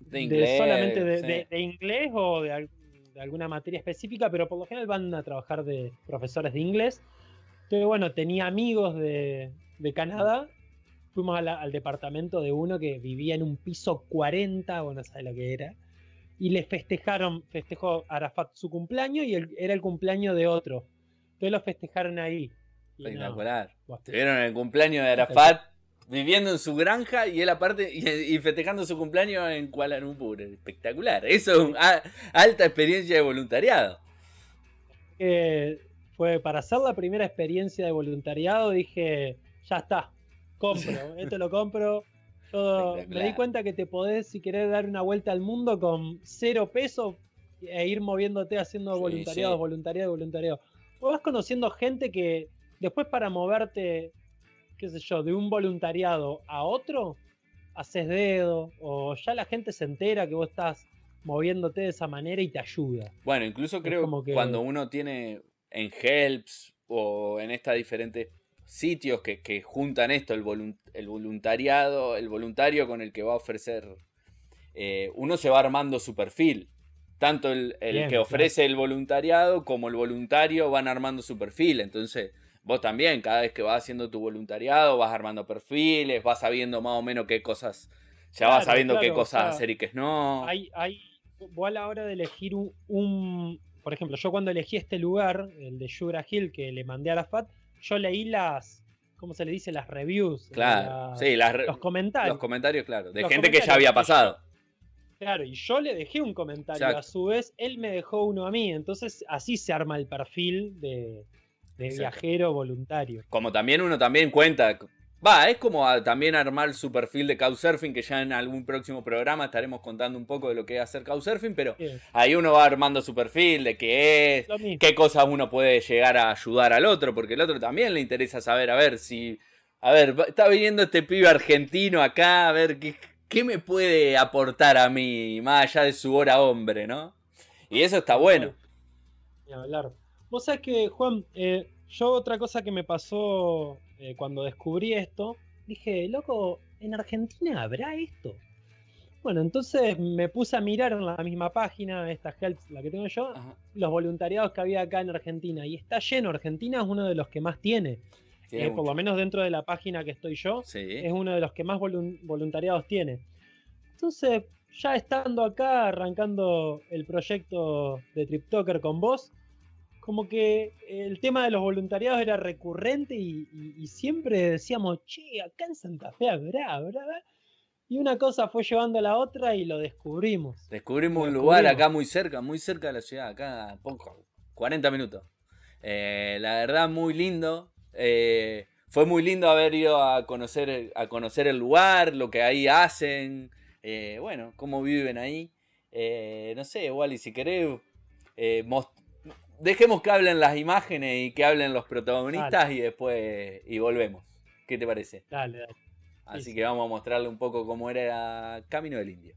De de inglés. solamente de, sí. de- de inglés o de, al- de alguna materia específica, pero por lo general van a trabajar de profesores de inglés. Entonces, bueno, tenía amigos de, de Canadá. Fuimos la- al departamento de uno que vivía en un piso 40, o no sabes lo que era. Y le festejaron, festejó Arafat su cumpleaños y el- era el cumpleaños de otro. Entonces lo festejaron ahí. No, Espectacular. buah, Estuvieron en el cumpleaños de Arafat viviendo en su granja y él aparte y, y festejando su cumpleaños en Kuala Lumpur. Espectacular. Eso es una alta experiencia de voluntariado. que fue para hacer la primera experiencia de voluntariado, dije, ya está, compro, esto lo compro. Yo me di cuenta que te podés, si querés dar una vuelta al mundo con cero pesos e ir moviéndote haciendo Sí, voluntariado, sí. voluntariado, voluntariado. Vos vas conociendo gente que después para moverte, qué sé yo, de un voluntariado a otro, haces dedo, o ya la gente se entera que vos estás moviéndote de esa manera y te ayuda. Bueno, incluso creo como que- cuando uno tiene en Helps o en estos diferentes sitios que, que juntan esto, el, volun- el voluntariado, el voluntario con el que va a ofrecer, eh, uno se va armando su perfil. Tanto el, el Bien, que claro. ofrece el voluntariado como el voluntario van armando su perfil. Entonces, vos también, cada vez que vas haciendo tu voluntariado, vas armando perfiles, vas sabiendo más o menos qué cosas, ya vas Claro, sabiendo qué o cosas sea, hacer y qué no. hay, hay, vos a la hora de elegir un, un- por ejemplo, yo cuando elegí este lugar, el de Sugar Hill, que le mandé a la FAT, yo leí las, ¿cómo se le dice? Las reviews. Claro, sí, las los comentarios. Los comentarios, claro. De Los gente que ya había pasado. Claro, y yo le dejé un comentario Exacto. a su vez, él me dejó uno a mí, entonces así se arma el perfil de, de viajero voluntario. Como también uno también cuenta. Va, es como a- también armar su perfil de Couchsurfing, que ya en algún próximo programa estaremos contando un poco de lo que es hacer Couchsurfing, pero ahí uno va armando su perfil, de qué es, qué cosas uno puede llegar a ayudar al otro, porque el otro también le interesa saber, a ver si, a ver, está viniendo este pibe argentino acá, a ver qué, qué me puede aportar a mí, más allá de su hora hombre, ¿no? Y eso está bueno. Ni hablar. Vos sabés que, Juan, eh, yo otra cosa que me pasó eh, cuando descubrí esto, dije, loco, ¿en Argentina habrá esto? Bueno, entonces me puse a mirar en la misma página, esta Helps, la que tengo yo, Ajá. los voluntariados que había acá en Argentina. Y está lleno, Argentina es uno de los que más tiene. Tiene Eh, por lo menos dentro de la página que estoy yo, Sí. es uno de los que más volun- voluntariados tiene. Entonces, ya estando acá, arrancando el proyecto de TripToker con vos, como que el tema de los voluntariados era recurrente y, y- y siempre decíamos, che, acá en Santa Fe habrá, habrá. habrá". Y una cosa fue llevando a la otra y lo descubrimos. Descubrimos un lugar descubrimos. acá muy cerca, muy cerca de la ciudad, acá poco, 40 minutos. Eh, la verdad, muy lindo. Eh, fue muy lindo haber ido a conocer, a conocer el lugar, lo que ahí hacen, eh, bueno, cómo viven ahí. No sé, igual, y si querés, eh, dejemos que hablen las imágenes y que hablen los protagonistas y después y volvemos. ¿Qué te parece? Dale, dale. Así sí. que vamos a mostrarle un poco cómo era Camino del Indio.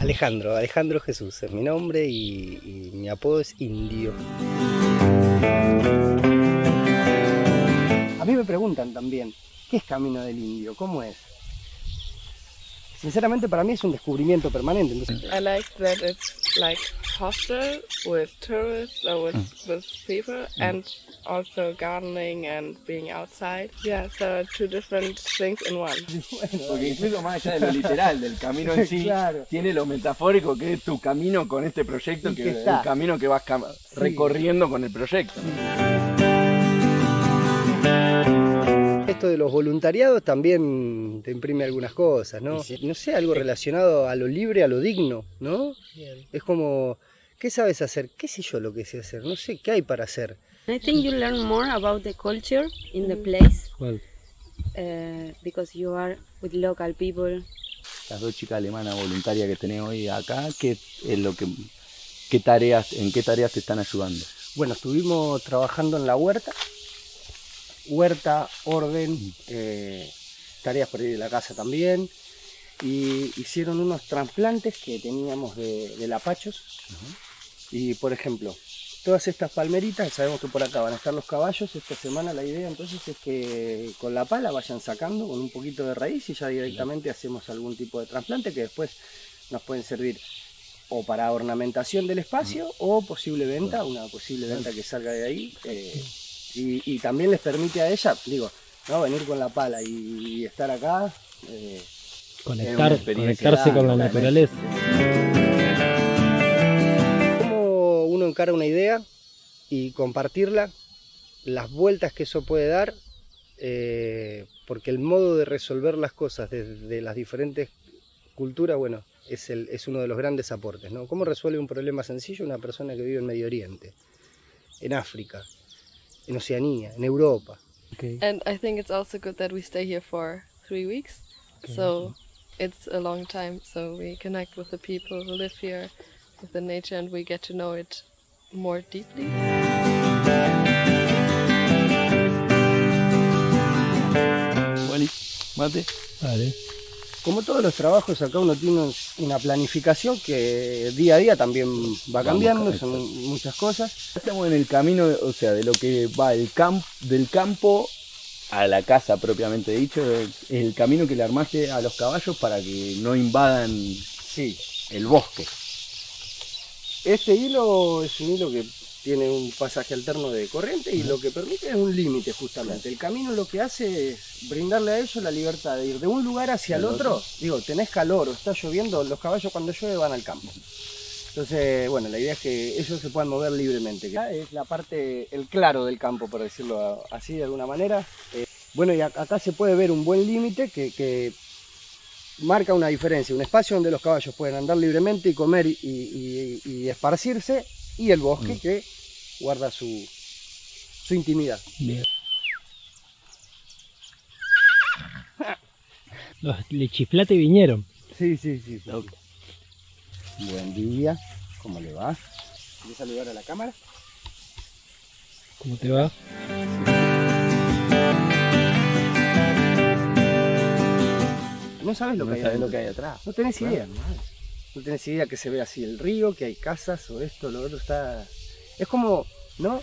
Alejandro, Alejandro Jesús es mi nombre y, y mi apodo es Indio. A mí me preguntan también, ¿qué es Camino del Indio? ¿Cómo es? Sinceramente para mí es un descubrimiento permanente. Entonces, I like that it's like hostel with tourists or with, with people and also gardening and being outside. Yeah, so two different things in one. [laughs] Porque incluso más allá de lo literal, del camino en sí, Claro. tiene lo metafórico que es tu camino con este proyecto, Y que que el camino que vas cam- recorriendo con el proyecto. Esto de los voluntariados también te imprime algunas cosas, ¿no? No sé, algo relacionado a lo libre, a lo digno, ¿no? Bien. Es como, ¿qué sabes hacer? ¿Qué sé yo lo que sé hacer? No sé, ¿qué hay para hacer? I think you learn more about the culture in the place Well. uh, because you are with local people. Las dos chicas alemanas voluntarias que tenés hoy acá, ¿qué es lo que, qué ¿qué tareas, ¿en qué tareas te están ayudando? Bueno, estuvimos trabajando en la huerta. Huerta, orden, eh, tareas por ahí de la casa también. Y hicieron unos trasplantes que teníamos de, de lapachos. Y por ejemplo, todas estas palmeritas, sabemos que por acá van a estar los caballos. Esta semana la idea entonces es que con la pala vayan sacando con un poquito de raíz y ya directamente hacemos algún tipo de trasplante que después nos pueden servir o para ornamentación del espacio o posible venta, una posible venta que salga de ahí. eh, y, y también les permite a ella, digo, ¿no? venir con la pala y, y estar acá. eh, Conectar, conectarse con la naturaleza. cómo uno encara una idea y compartirla, las vueltas que eso puede dar, eh, porque el modo de resolver las cosas desde las diferentes culturas, bueno, es, el- es uno de los grandes aportes, ¿no? ¿Cómo resuelve un problema sencillo una persona que vive en Medio Oriente, en África, en Oceanía, en Europa? And I think it's also good that we stay here for three weeks. So it's a long time. So we connect with the people who live here, with the nature, and we get to know it more deeply. Wally, mate. Dale. Como todos los trabajos, acá uno tiene una planificación que día a día también va cambiando, son muchas cosas. Estamos en el camino, o sea, de lo que va el camp, del campo a la casa propiamente dicho, es el camino que le armaste a los caballos para que no invadan Sí, el bosque. Este hilo es un hilo que tiene un pasaje alterno de corriente y lo que permite es un límite justamente. El camino lo que hace es brindarle a ellos la libertad de ir de un lugar hacia el otro. Digo, tenés calor o está lloviendo, los caballos cuando llueve van al campo. Entonces, bueno, la idea es que ellos se puedan mover libremente. que Es la parte, el claro del campo, por decirlo así de alguna manera. Eh, bueno, y ac- acá se puede ver un buen límite que, que marca una diferencia, un espacio donde los caballos pueden andar libremente y comer y, y- y esparcirse, y el bosque que guarda su, su intimidad. Bien. Los lechiflate vinieron. Sí, sí, sí. Buen día, ¿cómo le va? ¿Quieres saludar a la cámara? ¿Cómo te va? No sabes lo No que hay sabes adentro. lo que hay atrás. No tenés Claro. idea. No tenés idea que se ve así el río, que hay casas o esto, lo otro está... Es como, ¿no?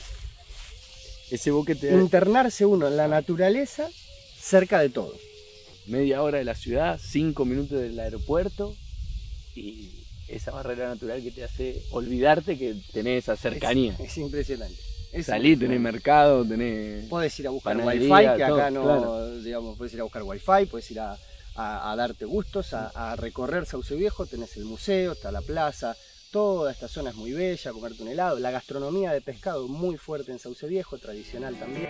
Ese boquete Internarse uno en la naturaleza cerca de todo. media hora de la ciudad, cinco minutos del aeropuerto y esa barrera natural que te hace olvidarte que tenés esa cercanía. Es, es impresionante. Es Salí, tenés impresionante. mercado, tenés... Podés ir a buscar wifi, que acá todo, no, claro. digamos, podés ir a buscar wifi, podés ir a, a- a darte gustos, a, a recorrer Sauce Viejo, tenés el museo, está la plaza, toda esta zona es muy bella, comerte un helado, la gastronomía de pescado muy fuerte en Sauce Viejo, tradicional también.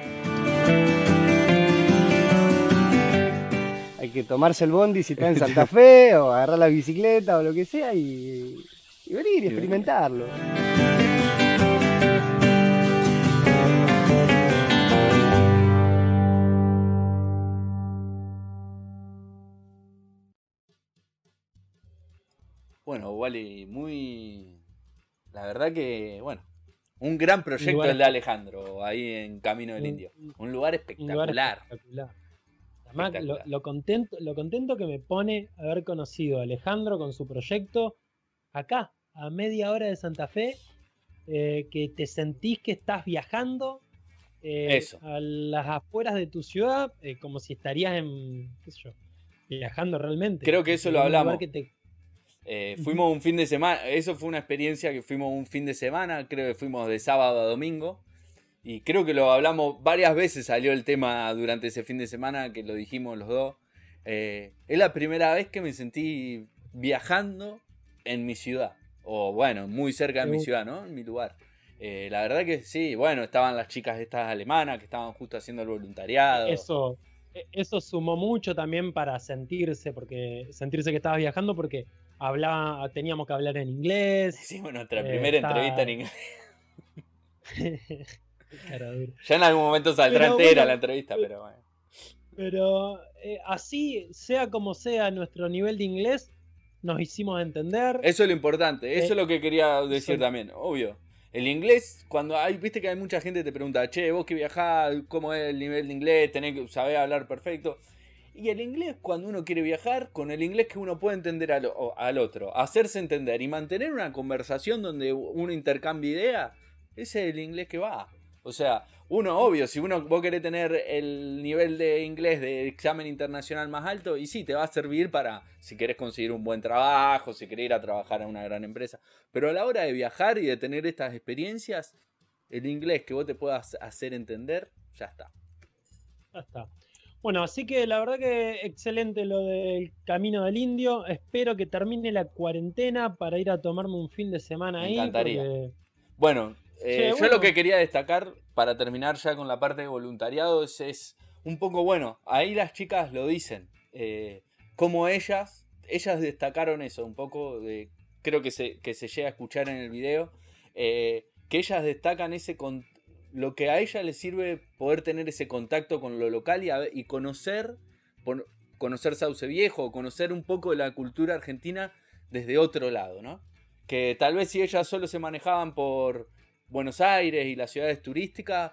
Hay que tomarse el bondi si está en Santa [laughs] Fe, o agarrar la bicicleta o lo que sea y, y venir y experimentarlo. Bueno, Wally, muy. La verdad que, bueno, un gran proyecto lugar el de Alejandro ahí en Camino del Un- Indio. Un lugar Un lugar espectacular. espectacular. Además, lo, Espectacular. lo contento, lo contento que me pone haber conocido a Alejandro con su proyecto acá, a media hora de Santa Fe, eh, que te sentís que estás viajando eh, Eso. a las afueras de tu ciudad, eh, como si estarías en, qué sé yo, viajando realmente. Creo que eso En lo hablamos. que te- Eh, fuimos un fin de semana, eso fue una experiencia que fuimos un fin de semana, creo que fuimos de sábado a domingo. Y creo que lo hablamos varias veces, salió el tema durante ese fin de semana, que lo dijimos los dos. Eh, es la primera vez que me sentí viajando en mi ciudad. O bueno, muy cerca de mi ciudad, ¿no? En mi lugar. Eh, la verdad que sí, bueno, estaban las chicas estas alemanas que estaban justo haciendo el voluntariado. Eso, e- eso sumó mucho también para sentirse, porque sentirse que estabas viajando, porque hablaba, teníamos que hablar en inglés. Hicimos nuestra Eh, primera está- entrevista en [laughs] inglés. Ya en algún momento saldrá Pero entera bueno, la entrevista, pero bueno. Pero eh, así, sea como sea nuestro nivel de inglés, nos hicimos entender. Eso es lo importante, eso Eh, es lo que quería decir también, obvio. El inglés, cuando hay, viste que hay mucha gente que te pregunta, che, vos que viajás, ¿cómo es el nivel de inglés? ¿Tenés que saber hablar perfecto? Y el inglés, cuando uno quiere viajar, con el inglés que uno puede entender al, al otro, hacerse entender y mantener una conversación donde uno intercambia ideas, ese es el inglés que va. O sea, uno, obvio, si uno vos querés tener el nivel de inglés de examen internacional más alto, y sí, te va a servir para si querés conseguir un buen trabajo, si querés ir a trabajar a una gran empresa. Pero a la hora de viajar y de tener estas experiencias, el inglés que vos te puedas hacer entender, ya está. Ya está. Bueno, así que la verdad que excelente lo del Camino del Indio. Espero que termine la cuarentena para ir a tomarme un fin de semana Me ahí. encantaría. porque- Bueno, eh, Che, yo bueno. lo que quería destacar para terminar ya con la parte de voluntariado es, es un poco bueno. Ahí las chicas lo dicen. eh, como ellas, ellas destacaron eso un poco. De, creo que se, que se llega a escuchar en el video. eh, que ellas destacan ese con, lo que a ella les sirve poder tener ese contacto con lo local y, a y conocer, conocer Sauce Viejo, conocer un poco de la cultura argentina desde otro lado, ¿no? Que tal vez si ellas solo se manejaban por Buenos Aires y las ciudades turísticas,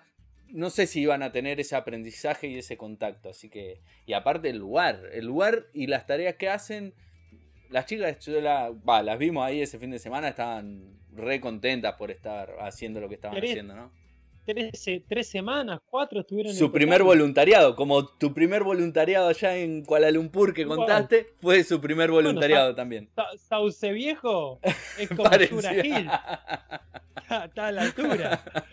no sé si iban a tener ese aprendizaje y ese contacto. Así que, y aparte el lugar, el lugar y las tareas que hacen, las chicas, yo la- va, las vimos ahí ese fin de semana, estaban re contentas por estar haciendo lo que estaban haciendo, ¿no? Tres, tres semanas, cuatro estuvieron en Su primer voluntariado, como tu primer voluntariado allá en Kuala Lumpur que contaste, fue su primer voluntariado también. Sa- Sauce Viejo [laughs] es como Hill. [laughs] Está, está a la altura. [laughs]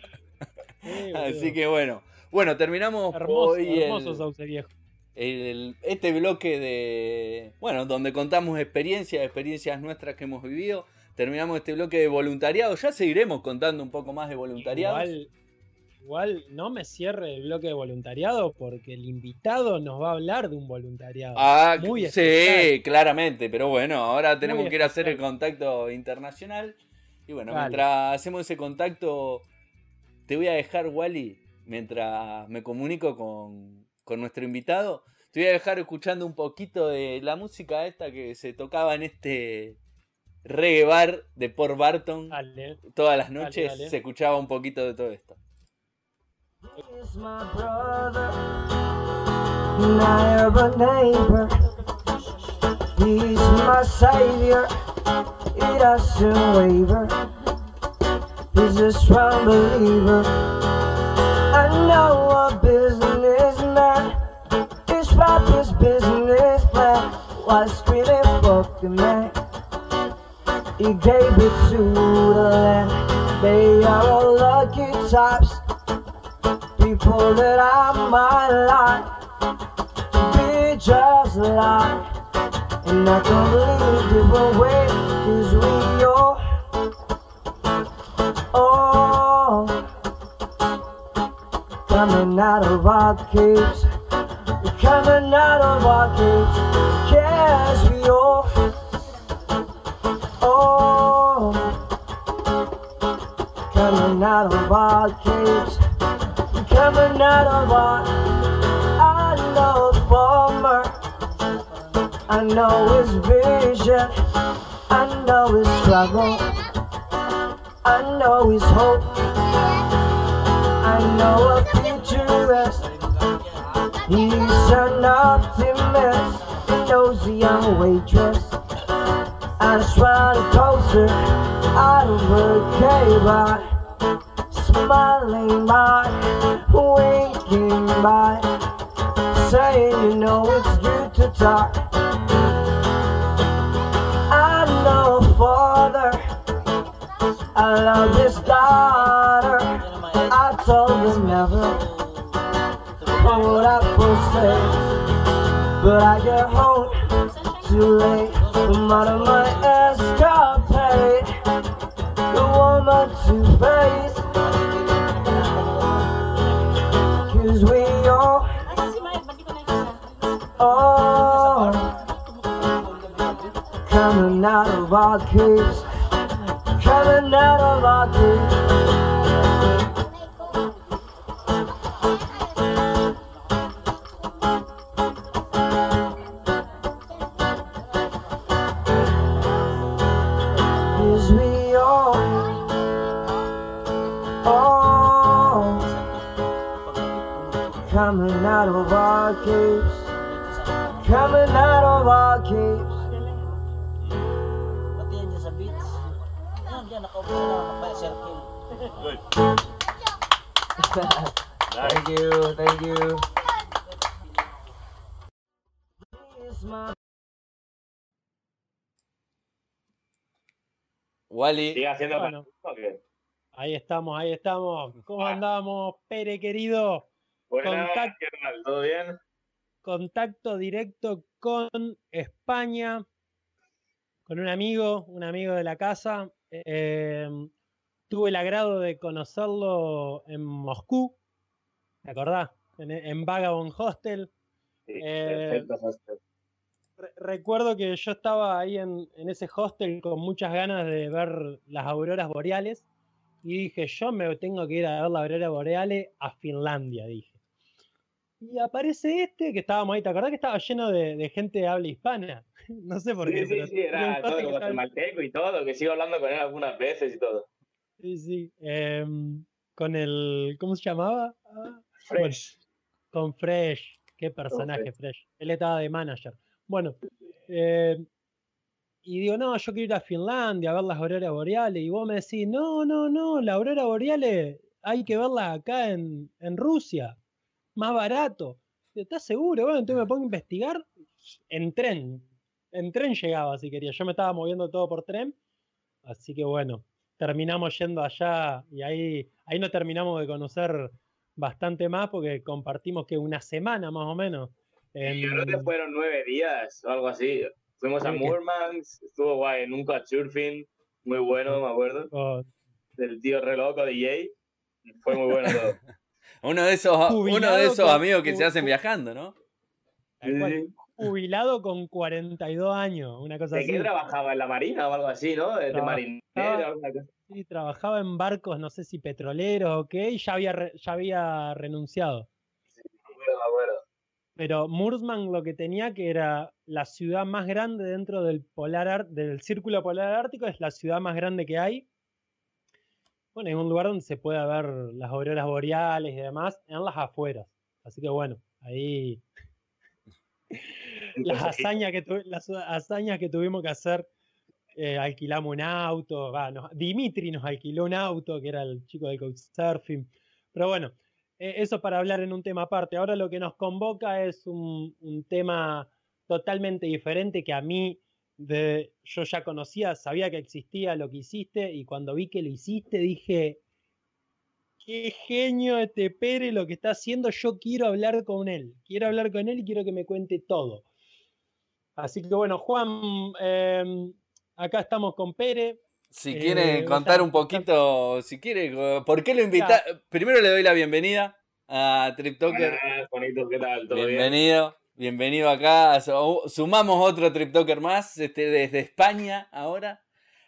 Sí, Así que bueno. Bueno, terminamos Hermoso, hoy hermoso el- Sauce Viejo. el- este bloque de. Bueno, donde contamos experiencias, experiencias nuestras que hemos vivido. Terminamos este bloque de voluntariado. Ya seguiremos contando un poco más de voluntariado. Igual, igual no me cierre el bloque de voluntariado porque el invitado nos va a hablar de un voluntariado. Ah, Muy sí, especial. claramente. Pero bueno, ahora tenemos Muy que ir a hacer el contacto internacional. Y bueno, Dale. mientras hacemos ese contacto, te voy a dejar, Wally, mientras me comunico con, con nuestro invitado. Te voy a dejar escuchando un poquito de la música esta que se tocaba en este reggae bar de Port Barton. Dale. Todas las Dale, noches dale. se escuchaba un poquito de todo esto. He's my brother, never neighbor. He's my savior, he doesn't waver. He's a strong believer. I know a businessman. His business plan was screaming, fuck the man. He gave it to the land. They are all lucky types people that might like to be just like. And I believe different ways, cause we all, all coming out of our caves. We're coming out of our caves, yes, we all, all coming out of our caves coming out of our I know former I know his vision. I know his struggle. I know his hope. I know a futurist. He's an optimist. He knows the young waitress. I try to closer. Out of her cave smiling by, winking by, saying you know it's good to talk. I know father, I love this daughter. I told him never hold up for sale, but I get home too late. I'm out of my escapade. The woman to face. Out of our caves, coming out of our caves. Wally, ¿Sigue haciendo Bueno. Ahí estamos, ahí estamos. ¿Cómo andamos, Pere querido? Buenas, Contacto. ¿qué tal? ¿Todo bien? Contacto directo con España, con un amigo, un amigo de la casa. Eh, tuve el agrado de conocerlo en Moscú, ¿te acordás? En, en Vagabond Hostel. Sí, Eh, perfecto, Hostel. Re- recuerdo que yo estaba ahí en, en ese hostel con muchas ganas de ver las auroras boreales y dije, yo me tengo que ir a ver las auroras boreales a Finlandia, dije. Y aparece este que estábamos ahí, ¿te acordás que estaba lleno de, de gente de habla hispana? [laughs] No sé por qué. Sí, sí, era todo guatemalteco y todo, que sigo hablando con él algunas veces y todo. Sí, sí. em, con el. ¿Cómo se llamaba? Ah, Fresh. con Fresh. Qué personaje Fresh. Fresh. Él estaba de manager. Bueno, eh, y digo, no, yo quiero ir a Finlandia a ver las auroras boreales. Y vos me decís, no, no, no, las auroras boreales hay que verlas acá en, en Rusia. Más barato. ¿Estás seguro? Bueno, entonces me pongo a investigar. En tren. En tren llegaba si quería. Yo me estaba moviendo todo por tren. Así que bueno, terminamos yendo allá y ahí, ahí nos terminamos de conocer bastante más porque compartimos que una semana más o menos. En- Yo creo que fueron nueve días o algo así. Fuimos a Murmansk, estuvo guay, en un couchsurfing, muy bueno, me acuerdo. con- [laughs] Del tío re loco, DJ. Fue muy bueno todo. [laughs] uno de esos, uno de esos con- amigos que se hacen viajando, ¿no? cual, jubilado con 42 años, una cosa ¿De así. qué trabajaba? ¿En la marina o algo así, no? De, de Trabajaba- marinero, alguna cosa. Sí, trabajaba en barcos, no sé si petroleros o qué, y ya había, re- ya había renunciado. Acuerdo, me acuerdo. Pero Murmansk lo que tenía que era la ciudad más grande dentro del polar ar- del círculo polar ártico, es la ciudad más grande que hay. Bueno, es un lugar donde se puede ver las auroras boreales y demás en las afueras. Así que bueno, ahí las hazañas que, tu- las hazañas que tuvimos que hacer, eh, alquilamos un auto, va, nos- Dimitri nos alquiló un auto, que era el chico del couchsurfing. Pero bueno, eh, eso para hablar en un tema aparte. Ahora lo que nos convoca es un, un tema totalmente diferente que a mí de, yo ya conocía, sabía que existía lo que hiciste y cuando vi que lo hiciste dije, qué genio este Pere lo que está haciendo, yo quiero hablar con él, quiero hablar con él y quiero que me cuente todo. Así que bueno, Juan, em, acá estamos con Pere. Si Eh, quiere vos contar un [laughs] poquito, si quiere, co- ¿por qué lo invita? Primero le doy la bienvenida a Trip Talker. Buenas, bonitos, ¿qué tal? ¿Todo bien? Bienvenido, bienvenido acá. Su- Sumamos otro Trip Talker más, este, desde España ahora.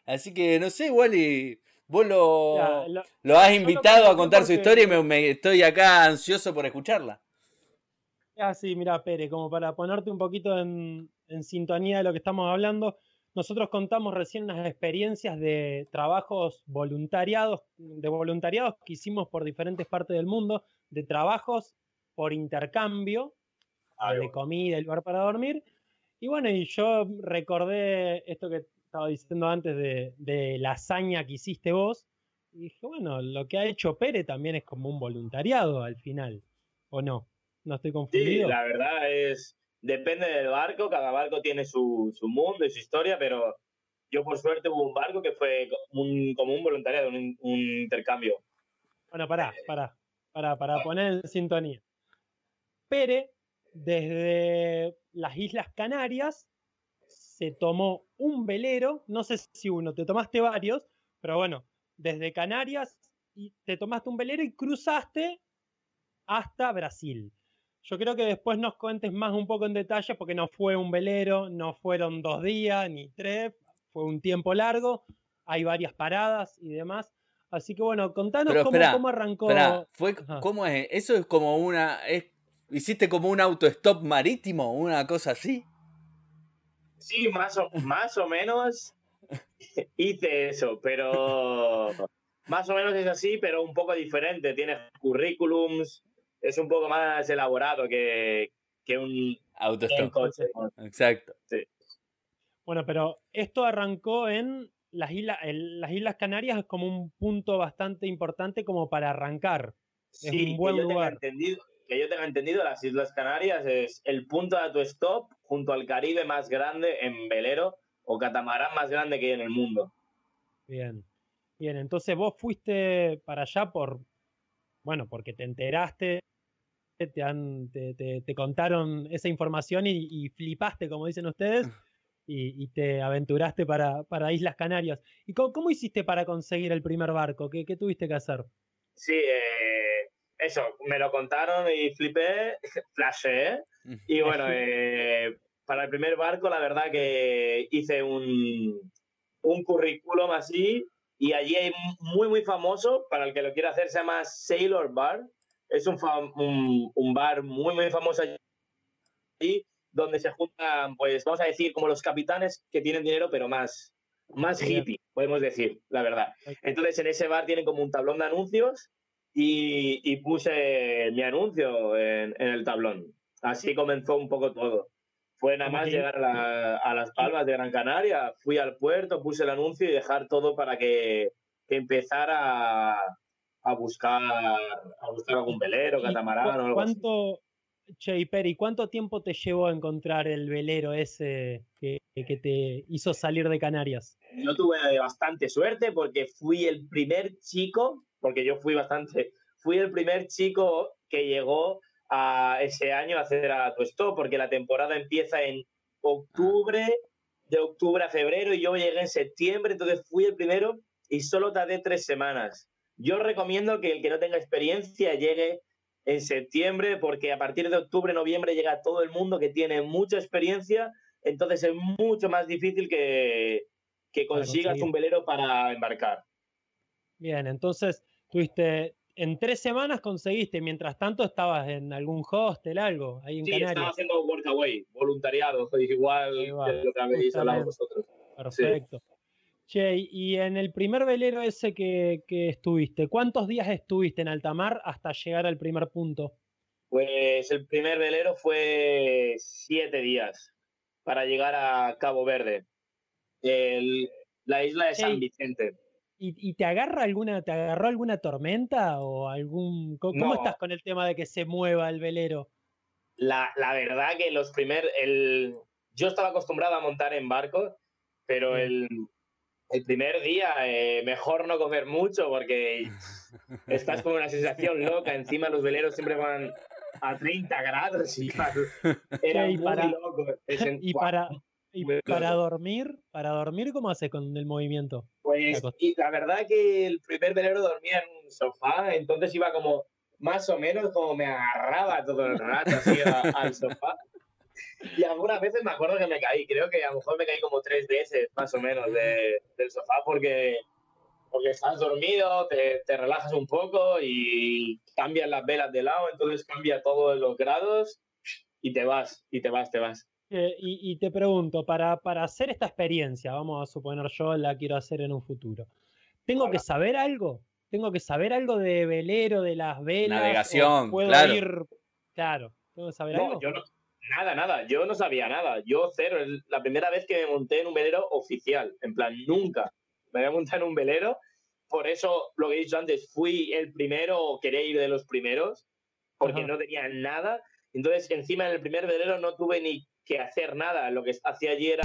Así que no sé, Wally, vos lo, Ya, lo- lo has lo invitado a contar su historia y me, me- estoy acá ansioso por escucharla. Ah, sí, mira, Pere, como para ponerte un poquito en, en sintonía de lo que estamos hablando, nosotros contamos recién unas experiencias de trabajos voluntariados, de voluntariados que hicimos por diferentes partes del mundo, de trabajos por intercambio, de comida y lugar para dormir. Y bueno, y yo recordé esto que estaba diciendo antes de, de la hazaña que hiciste vos. Y dije, bueno, lo que ha hecho Pere también es como un voluntariado al final, ¿o no? No estoy Sí, confundido. la verdad es, depende del barco, cada barco tiene su, su mundo y su historia, pero yo por suerte hubo un barco que fue un, como un voluntariado, un, un intercambio. Bueno, pará, pará, pará, para poner en sintonía. Pere, desde las Islas Canarias, se tomó un velero, no sé si uno, te tomaste varios, pero bueno, desde Canarias y te tomaste un velero y cruzaste hasta Brasil. Yo creo que después nos cuentes más un poco en detalle porque no fue un velero, no fueron dos días ni tres, fue un tiempo largo, hay varias paradas y demás. Así que bueno, contanos Pero cómo, espera, cómo arrancó. espera, fue, Ajá. ¿cómo es? Eso es como una. Es, ¿Hiciste como un autostop marítimo? ¿Una cosa así? Sí, más o, más o menos [laughs] hice eso, pero más o menos es así, pero un poco diferente. Tiene currículums, es un poco más elaborado que, que un Autostop. En coche. Exacto. Sí. Bueno, pero esto arrancó en las islas, el- las Islas Canarias es como un punto bastante importante como para arrancar. Es Sí, un buen que yo tenga lugar. entendido, que yo tenga entendido, las Islas Canarias es el punto de autostop junto al Caribe más grande en velero o catamarán más grande que hay en el mundo. Bien. Bien, entonces vos fuiste para allá por, bueno, porque te enteraste, te, han, te, te- te contaron esa información y, y flipaste, como dicen ustedes, y, y te aventuraste para, para Islas Canarias. ¿Y cómo, cómo hiciste para conseguir el primer barco? ¿Qué, qué tuviste que hacer? Sí, eh, eso, me lo contaron y flipé, [laughs] flashé. Y bueno, eh, para el primer barco, la verdad que hice un, un currículum así. Y allí hay muy, muy famoso, para el que lo quiera hacer, se llama Sailor Bar. Es un, un, un bar muy, muy famoso allí, donde se juntan, pues vamos a decir, como los capitanes que tienen dinero, pero más, más hippie, podemos decir, la verdad. Entonces en ese bar tienen como un tablón de anuncios y, y puse mi anuncio en, en el tablón. Así comenzó un poco todo. Fue nada más llegar a, la- a las Palmas de Gran Canaria, fui al puerto, puse el anuncio y dejar todo para que, que empezara a, a buscar a buscar algún velero, ¿Y catamarán o algo así. ¿Cuánto, Che y Peri, cuánto tiempo te llevó a encontrar el velero ese que, que te hizo salir de Canarias? Yo tuve bastante suerte porque fui el primer chico, porque yo fui bastante, fui el primer chico que llegó a ese año a hacer a tu stop, porque la temporada empieza en octubre, de octubre a febrero, y yo llegué en septiembre, entonces fui el primero y solo tardé tres semanas. Yo recomiendo que el que no tenga experiencia llegue en septiembre, porque a partir de octubre, noviembre llega todo el mundo que tiene mucha experiencia, entonces es mucho más difícil que, que consigas un velero para embarcar. Bien, entonces tuviste, en tres semanas conseguiste, mientras tanto estabas en algún hostel, algo, ahí en Sí, estaba Canarias. haciendo workaway, voluntariado, igual lo que habéis hablado vosotros. Sí. Che, y en el primer velero ese que, que estuviste, ¿cuántos días estuviste en alta mar hasta llegar al primer punto? Pues el primer velero fue siete días para llegar a Cabo Verde, el- la isla de San. Vicente. ¿Y, y te agarra alguna, te agarró alguna tormenta o algún, ¿cómo No. estás con el tema de que se mueva el velero? La, la verdad que los primer, el, yo estaba acostumbrado a montar en barcos, pero el, el primer día eh, mejor no comer mucho porque [laughs] estás con una sensación loca. Encima los veleros siempre van a 30 grados y [laughs] era Che, y muy para- loco. Ese- Y para, y muy para loco. dormir, para dormir, ¿cómo haces con el movimiento? Pues acost- y la verdad que el primer velero dormía en un sofá, entonces iba como más o menos como me agarraba todo el rato así a- al sofá. Y algunas veces me acuerdo que me caí, creo que a lo mejor me caí como tres veces más o menos de- del sofá porque, porque estás dormido, te, te relajas un poco y cambian las velas de lado, entonces cambia todos los grados y te vas, y te vas, te vas. Eh, y, y te pregunto, para, para hacer esta experiencia, vamos a suponer yo la quiero hacer en un futuro, ¿tengo que saber algo? ¿Tengo que saber algo de velero, de las velas? Navegación, ¿Puedo claro. ir? Claro, ¿tengo que saber No, algo? yo no, nada, nada, yo no sabía nada, yo cero, es la primera vez que me monté en un velero oficial, en plan, nunca me había montado en un velero, por eso lo que he dicho antes, fui el primero, quería ir de los primeros, porque Ajá. no tenía nada, entonces encima en el primer velero no tuve ni que hacer nada, lo que hacía allí era...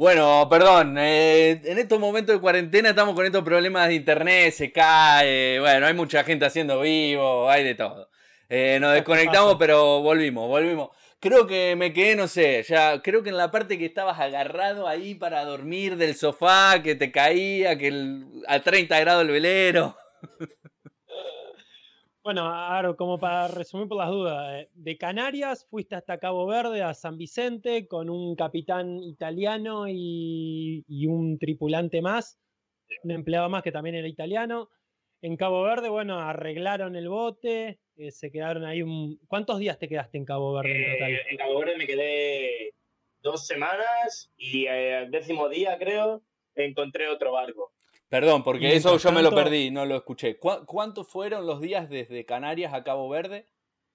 Bueno, perdón, eh, en estos momentos de cuarentena estamos con estos problemas de internet, se cae, bueno, hay mucha gente haciendo vivo, hay de todo. Eh, nos desconectamos, pero volvimos, volvimos. Creo que me quedé, no sé, ya creo que en la parte que estabas agarrado ahí para dormir del sofá, que te caía, que el- a 30 grados el velero. [laughs] Bueno, Aro, como para resumir por las dudas, eh, de Canarias fuiste hasta Cabo Verde, a San Vicente, con un capitán italiano y, y un tripulante más, un empleado más que también era italiano. en Cabo Verde, bueno, arreglaron el bote, eh, se quedaron ahí un... ¿Cuántos días te quedaste en Cabo Verde en total? Eh, en Cabo Verde me quedé dos semanas y eh, al décimo día, creo, encontré otro barco. Perdón, porque Y eso yo me lo tanto- perdí, no lo escuché. ¿Cuá- ¿Cuántos fueron los días desde Canarias a Cabo Verde?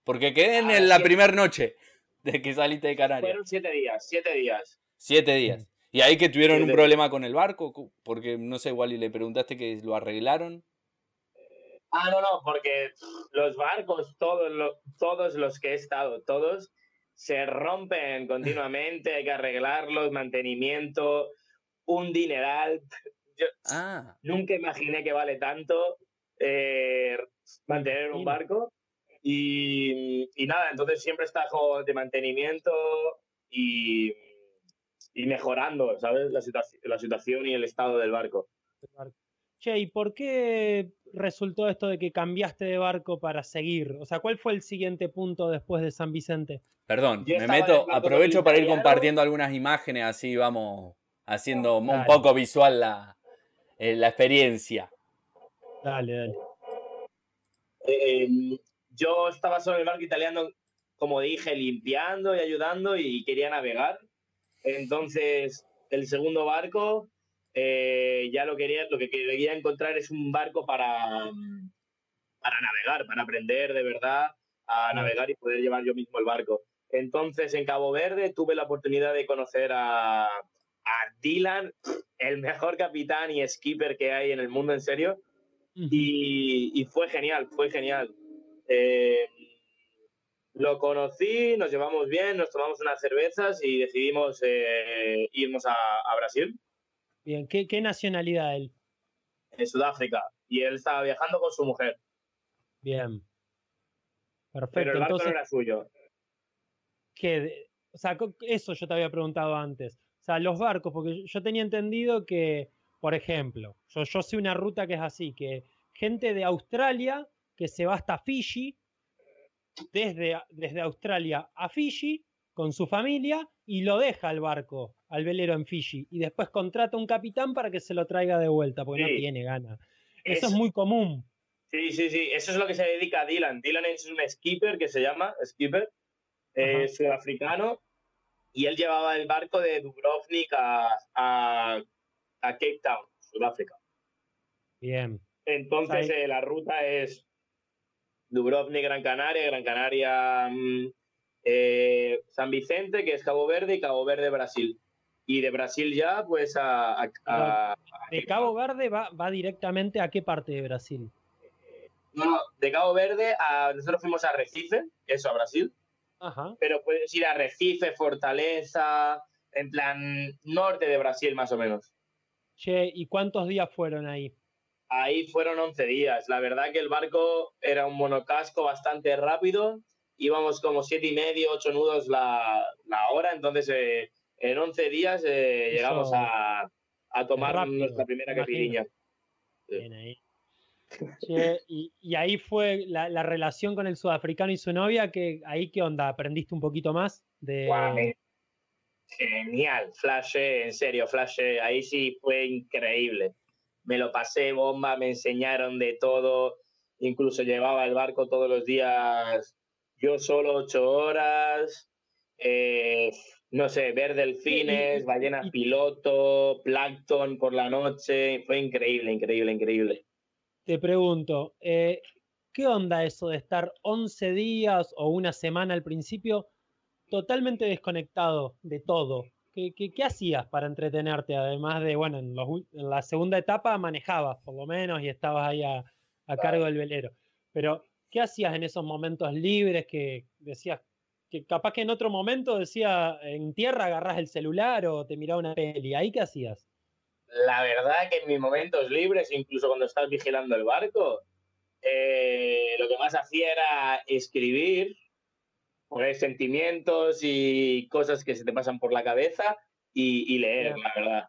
Porque quedé en Ah, la primera noche de que saliste de Canarias. Fueron siete días, siete días. Siete días. Y ahí que tuvieron un problema con el barco, porque no sé, igual y le preguntaste que lo arreglaron. Ah, no, no, porque los barcos, todos, lo- todos los que he estado, todos, se rompen continuamente, hay que arreglarlos, mantenimiento, un dineral. Yo Ah, nunca imaginé que vale tanto eh, mantener un barco. Y, y nada, entonces siempre está de mantenimiento y, y mejorando, ¿sabes? La, situaci- la situación y el estado del barco. Che, ¿y por qué resultó esto de que cambiaste de barco para seguir? O sea, ¿cuál fue el siguiente punto después de San Vicente? perdón, Yo me meto, aprovecho para ir compartiendo algunas imágenes, así vamos haciendo un poco visual la, eh, la experiencia. Dale, dale. Eh, yo estaba solo en el barco italiano, como dije, limpiando y ayudando y quería navegar. Entonces, el segundo barco, eh, ya lo quería, lo que quería encontrar es un barco para, mm, para navegar, para aprender de verdad a navegar y poder llevar yo mismo el barco. Entonces, en Cabo Verde tuve la oportunidad de conocer a, a Dylan, el mejor capitán y skipper que hay en el mundo, en serio. Y, y fue genial, fue genial. Eh, lo conocí, nos llevamos bien, nos tomamos unas cervezas y decidimos eh, irnos a, a Brasil, Bien, ¿qué, qué nacionalidad él? en Sudáfrica. Y él estaba viajando con su mujer, Bien. pero Perfecto. el barco Entonces, no era suyo. de- o sea, eso yo te había preguntado antes. O sea, los barcos, porque yo tenía entendido que, por ejemplo, yo, yo sé una ruta que es así, que gente de Australia que se va hasta Fiji, desde, desde Australia a Fiji con su familia y lo deja al barco, al velero en Fiji, y después contrata un capitán para que se lo traiga de vuelta, porque no tiene ganas. Eso es Es- muy común. Sí, sí, sí, eso es lo que se dedica a Dylan. Dylan es un skipper que se llama skipper, eh, sudafricano, y él llevaba el barco de Dubrovnik a, a, a Cape Town, Sudáfrica. Bien. Entonces eh, la ruta es Dubrovnik, Gran Canaria, Gran Canaria, mm, eh, San Vicente, que es Cabo Verde, y Cabo Verde, Brasil. Y de Brasil ya, pues a... a- a- De Cabo Verde va, va directamente a qué parte de Brasil. no, no, de Cabo Verde a... Nosotros fuimos a Recife, eso, a Brasil. Ajá. Pero puedes ir a Recife, Fortaleza, en plan norte de Brasil más o menos. Che, ¿y cuántos días fueron ahí? Ahí fueron 11 días. La verdad que el barco era un monocasco bastante rápido. Íbamos como siete y medio, ocho nudos la, la hora. Entonces, eh, en 11 días eh, llegamos a, a tomar rápido, nuestra primera caipirinha. Bien ahí. Che, y, y ahí fue la, la relación con el sudafricano y su novia, que ahí qué onda, ¿aprendiste un poquito más de Genial, flashé, en serio, flashé. Ahí sí fue increíble. Me lo pasé bomba, me enseñaron de todo. Incluso llevaba el barco todos los días, yo solo ocho horas. Eh, no sé, ver delfines, ballenas piloto, plancton por la noche. Fue increíble, increíble, increíble. Te pregunto, eh, ¿qué onda eso de estar 11 días o una semana al principio totalmente desconectado de todo? ¿Qué, qué- qué hacías para entretenerte? Además de, bueno, en, los en la segunda etapa manejabas por lo menos y estabas ahí a, a cargo del velero. Pero, ¿qué hacías en esos momentos libres que decías que capaz que en otro momento decía en tierra agarrás el celular o te miraba una peli? ¿Ahí qué hacías? La verdad que en mis momentos libres, incluso cuando estás vigilando el barco, eh, lo que más hacía era escribir, poner sentimientos y cosas que se te pasan por la cabeza y, y leer, Bien. la verdad.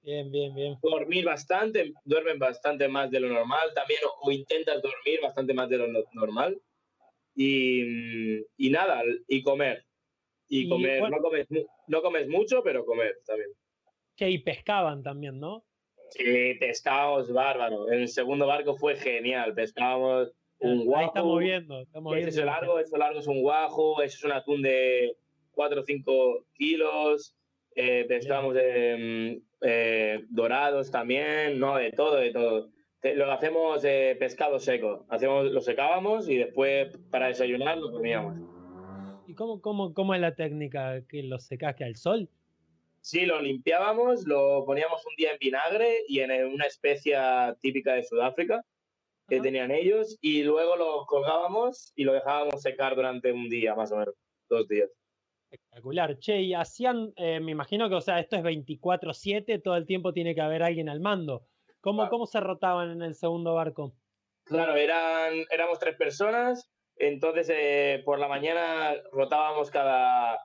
Bien, bien, bien. Dormir bastante, duermen bastante más de lo normal también, o, o intentas dormir bastante más de lo no- normal. Y, y nada, y comer. Y, Y, comer, no, comes, no comes mucho, pero comer también. Che, y pescaban también, ¿no? Sí, pescábamos bárbaro. En el segundo barco fue genial. Pescábamos un guajo. Ahí estamos viendo. Estamos ese viendo es largo, ese largo es un guajo, ese es un atún de 4 o 5 kilos. Eh, pescábamos eh, eh, dorados también, no, de todo, de todo. Te- Lo hacemos eh, pescado seco. Hacemos, lo secábamos y después para desayunar lo comíamos. ¿Y cómo, cómo, cómo es la técnica? ¿Que lo secás que al sol? Sí, lo limpiábamos, lo poníamos un día en vinagre y en una especia típica de Sudáfrica que tenían ellos y luego lo colgábamos y lo dejábamos secar durante un día más o menos, dos días. Espectacular. Che, y hacían, eh, me imagino que, o sea, esto es 24-7, todo el tiempo tiene que haber alguien al mando. ¿Cómo, cómo se rotaban en el segundo barco? Claro, eran, éramos tres personas, entonces eh, por la mañana rotábamos cada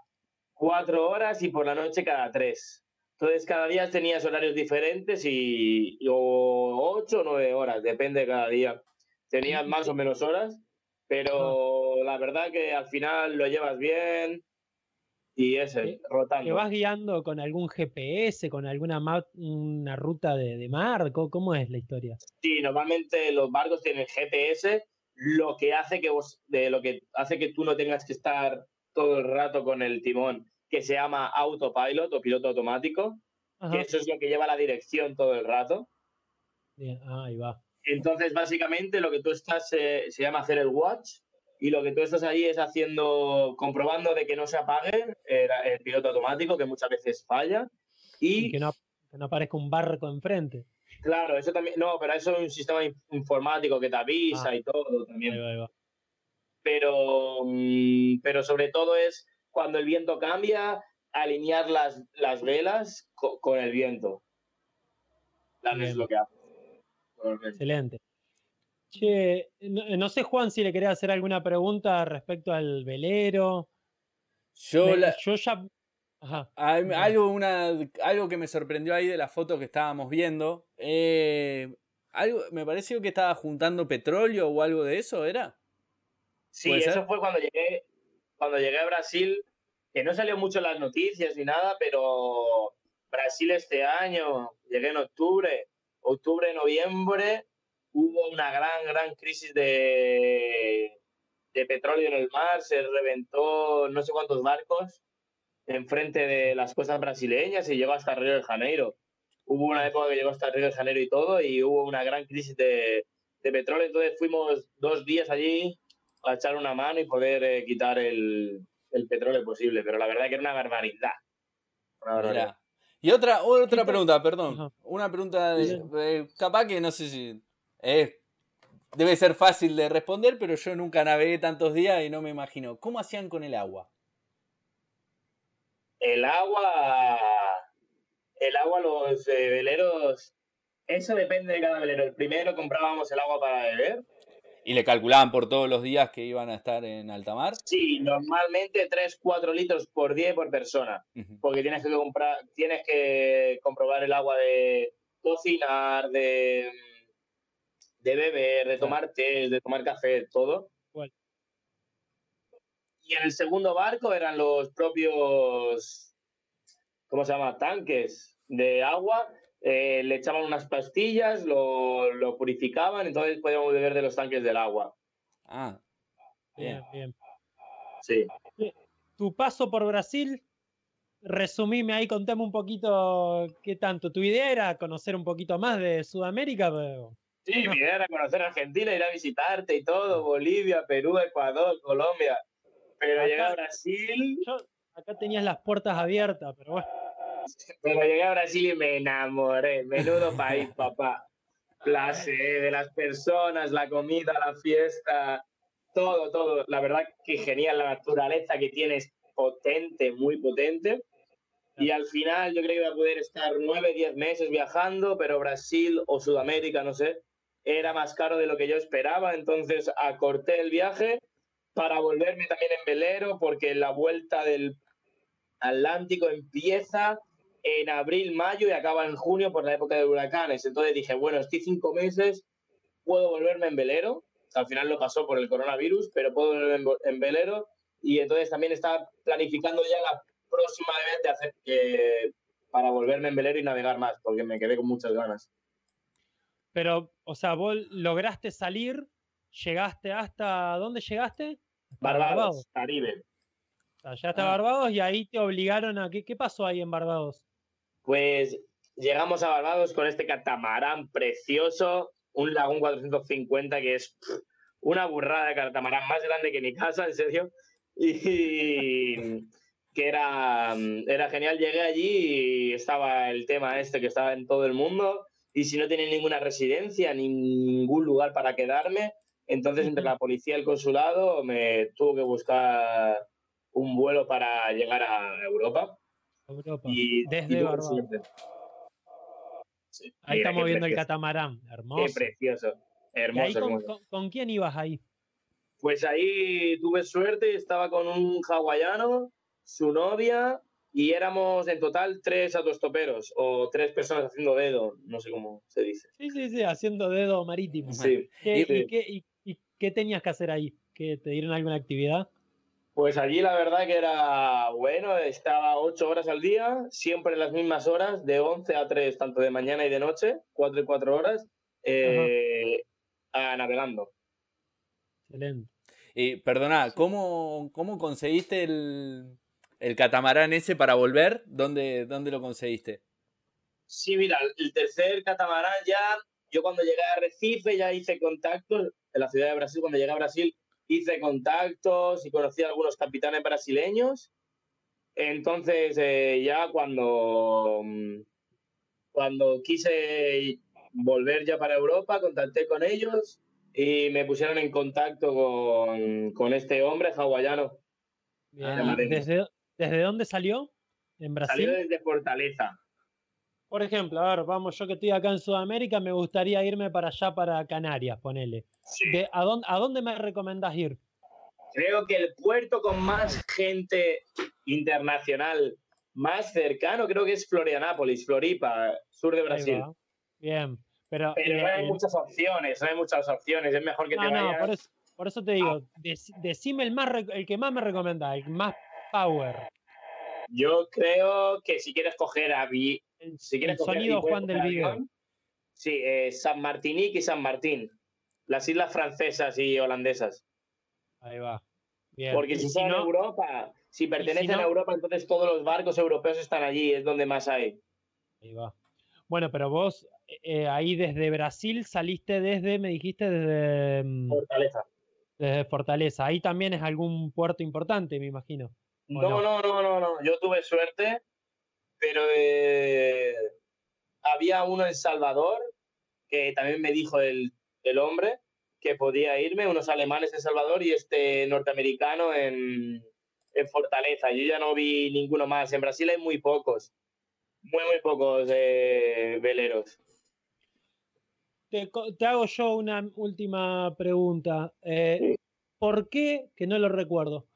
cuatro horas y por la noche cada tres. Entonces cada día tenías horarios diferentes y, y o ocho o nueve horas, depende de cada día. Tenías más o menos horas, pero la verdad que al final lo llevas bien y ese, ¿Te rotando. vas guiando con algún GPS, con alguna una ruta de, de mar? ¿Cómo, cómo es la historia? Sí, normalmente los barcos tienen GPS, lo que hace que vos, de lo que hace que tú no tengas que estar todo el rato con el timón, que se llama autopilot o piloto automático, Ajá. que eso es lo que lleva la dirección todo el rato. Bien, ah, ahí va. Entonces, básicamente, lo que tú estás eh, se llama hacer el watch y lo que tú estás ahí es haciendo, comprobando de que no se apague el, el piloto automático, que muchas veces falla. Y Y que no, que no aparezca un barco enfrente. claro, eso también, no, pero eso es un sistema in- informático que te avisa Ah. y todo también. Ahí va, ahí va. pero, mm, pero sobre todo es cuando el viento cambia, alinear las, las velas co- con, el viento. La- Es lo que hace. Excelente. Che, no, no sé, Juan, si le quería hacer alguna pregunta respecto al velero. Yo, Me- la- yo ya. Ajá. Algo, una, algo que me sorprendió ahí de la foto que estábamos viendo. eh, algo, me pareció que estaba juntando petróleo o algo de eso, ¿era? Sí, ¿Puede eso ser? fue cuando llegué, cuando llegué a Brasil, que no salió mucho en las noticias ni nada, pero Brasil este año, llegué en octubre, octubre, noviembre, hubo una gran, gran crisis de, de petróleo en el mar, se reventó no sé cuántos barcos enfrente de las costas brasileñas y llegó hasta Río de Janeiro. Hubo una época que llegó hasta Río de Janeiro y todo, y hubo una gran crisis de, de petróleo, entonces fuimos dos días allí a echar una mano y poder eh, quitar el, el petróleo posible, pero la verdad que era una barbaridad. Una barbaridad. Y otra, otra pregunta, perdón. Una pregunta de, Bien. de- capaz que no sé si es, debe ser fácil de responder, pero yo nunca navegué tantos días y no me imagino. ¿Cómo hacían con el agua? El agua, el agua, los eh, veleros, eso depende de cada velero. El primero comprábamos el agua para beber. ¿Y le calculaban por todos los días que iban a estar en alta mar? Sí, normalmente 3-4 litros por día y por persona, porque tienes que comprar, tienes que comprobar el agua de cocinar, de, de beber, de tomar té, de tomar café, todo. Igual. Y en el segundo barco eran los propios, ¿cómo se llama? Tanques de agua. Eh, le echaban unas pastillas, lo, lo purificaban, entonces podíamos beber de los tanques del agua. Ah, Bien, bien. Sí. Tu paso por Brasil, resumime ahí, contame un poquito qué tanto. Tu idea era conocer un poquito más de Sudamérica, pero Sí, mi idea era conocer Argentina, ir a visitarte y todo, Bolivia, Perú, Ecuador, Colombia. Pero Acá- llegué a Brasil, yo acá tenías las puertas abiertas, pero bueno. Pero llegué a Brasil y me enamoré. Menudo país, [laughs] papá. Placer de las personas, la comida, la fiesta, todo, todo. La verdad que genial la naturaleza que tienes, potente, muy potente. Y al final yo creo que voy a poder estar nueve, diez meses viajando, pero Brasil o Sudamérica, no sé, era más caro de lo que yo esperaba. Entonces acorté el viaje para volverme también en velero, porque la vuelta del Atlántico empieza en abril, mayo y acaba en junio por la época de huracanes. Entonces dije, bueno, estoy cinco meses, puedo volverme en velero. Al final lo pasó por el coronavirus, pero puedo volverme en, velero. Y entonces también estaba planificando ya la próxima vez de hacer que para volverme en velero y navegar más, porque me quedé con muchas ganas. Pero, o sea, vos lograste salir, llegaste hasta. ¿Dónde llegaste? Hasta Barbados, Caribe. O sea, llegaste a Ah. Barbados y ahí te obligaron a. ¿Qué, qué pasó ahí en Barbados? Pues llegamos a Barbados con este catamarán precioso, un Lagún 450 que es una burrada de catamarán más grande que mi casa, en serio. Y [laughs] que era, era genial. Llegué allí y estaba el tema este que estaba en todo el mundo. Y si no tenía ninguna residencia, ningún lugar para quedarme, entonces entre la policía y el consulado me tuvo que buscar un vuelo para llegar a Europa. Europa. Y, Desde y suerte. Sí, Ahí mira, estamos viendo el catamarán. Hermoso. Qué precioso. ¿Y Hermoso, ahí con, hermoso. con- con quién ibas ahí? Pues ahí tuve suerte, estaba con un hawaiano, su novia, y éramos en total tres autostoperos, o tres personas haciendo dedo, no sé cómo se dice. Sí, sí, sí, haciendo dedo marítimo. Sí. ¿Qué- Sí. y, qué, y qué tenías que hacer ahí? ¿Que ¿Te dieron alguna actividad? Pues allí la verdad que era bueno, estaba ocho horas al día, siempre las mismas horas, de 11 a 3, tanto de mañana y de noche, cuatro y cuatro horas, eh, a- navegando. Excelente. Y perdona, ¿cómo, cómo conseguiste el, el catamarán ese para volver? ¿Dónde, dónde lo conseguiste? Sí, mira, el tercer catamarán ya, yo cuando llegué a Recife ya hice contactos, en la ciudad de Brasil, cuando llegué a Brasil hice contactos y conocí a algunos capitanes brasileños. Entonces eh, ya cuando, mm, cuando quise volver ya para Europa, contacté con ellos y me pusieron en contacto con, con este hombre hawaiano. Ah, ¿Y vale. ¿Desde, ¿Desde dónde salió? ¿En Brasil? Salió desde Fortaleza. Por ejemplo, a ver, vamos, yo que estoy acá en Sudamérica, me gustaría irme para allá, para Canarias, ponele. De, ¿a, dónde, ¿A dónde me recomendás ir? Creo que el puerto con más gente internacional más cercano creo que es Florianápolis, Floripa, sur de Brasil. Bien, pero... Pero eh, no hay el- muchas opciones, no hay muchas opciones. Es mejor que no, te no, vayas. por eso, por eso te digo, dec- decime el, más, el que más me recomendás, el más power. Yo creo que si quieres coger si el sonido Juan del video. Sí, eh, San Martinique y San Martín, las islas francesas y holandesas. Ahí va. Bien. Porque si son no- Europa, si pertenecen no- a Europa, entonces todos los barcos europeos están allí, es donde más hay. Ahí va. Bueno, pero vos eh, ahí desde Brasil saliste desde, me dijiste, desde mm, Fortaleza. desde Fortaleza. Ahí también es algún puerto importante, me imagino. ¿o No, no, no, no, no. Yo tuve suerte, pero eh, había uno en Salvador que también me dijo el, el hombre que podía irme, unos alemanes en Salvador y este norteamericano en, en Fortaleza. Yo ya no vi ninguno más. En Brasil hay muy pocos, muy, muy pocos eh, veleros. Te, te hago yo una última pregunta. Eh, ¿Por qué, que no lo recuerdo,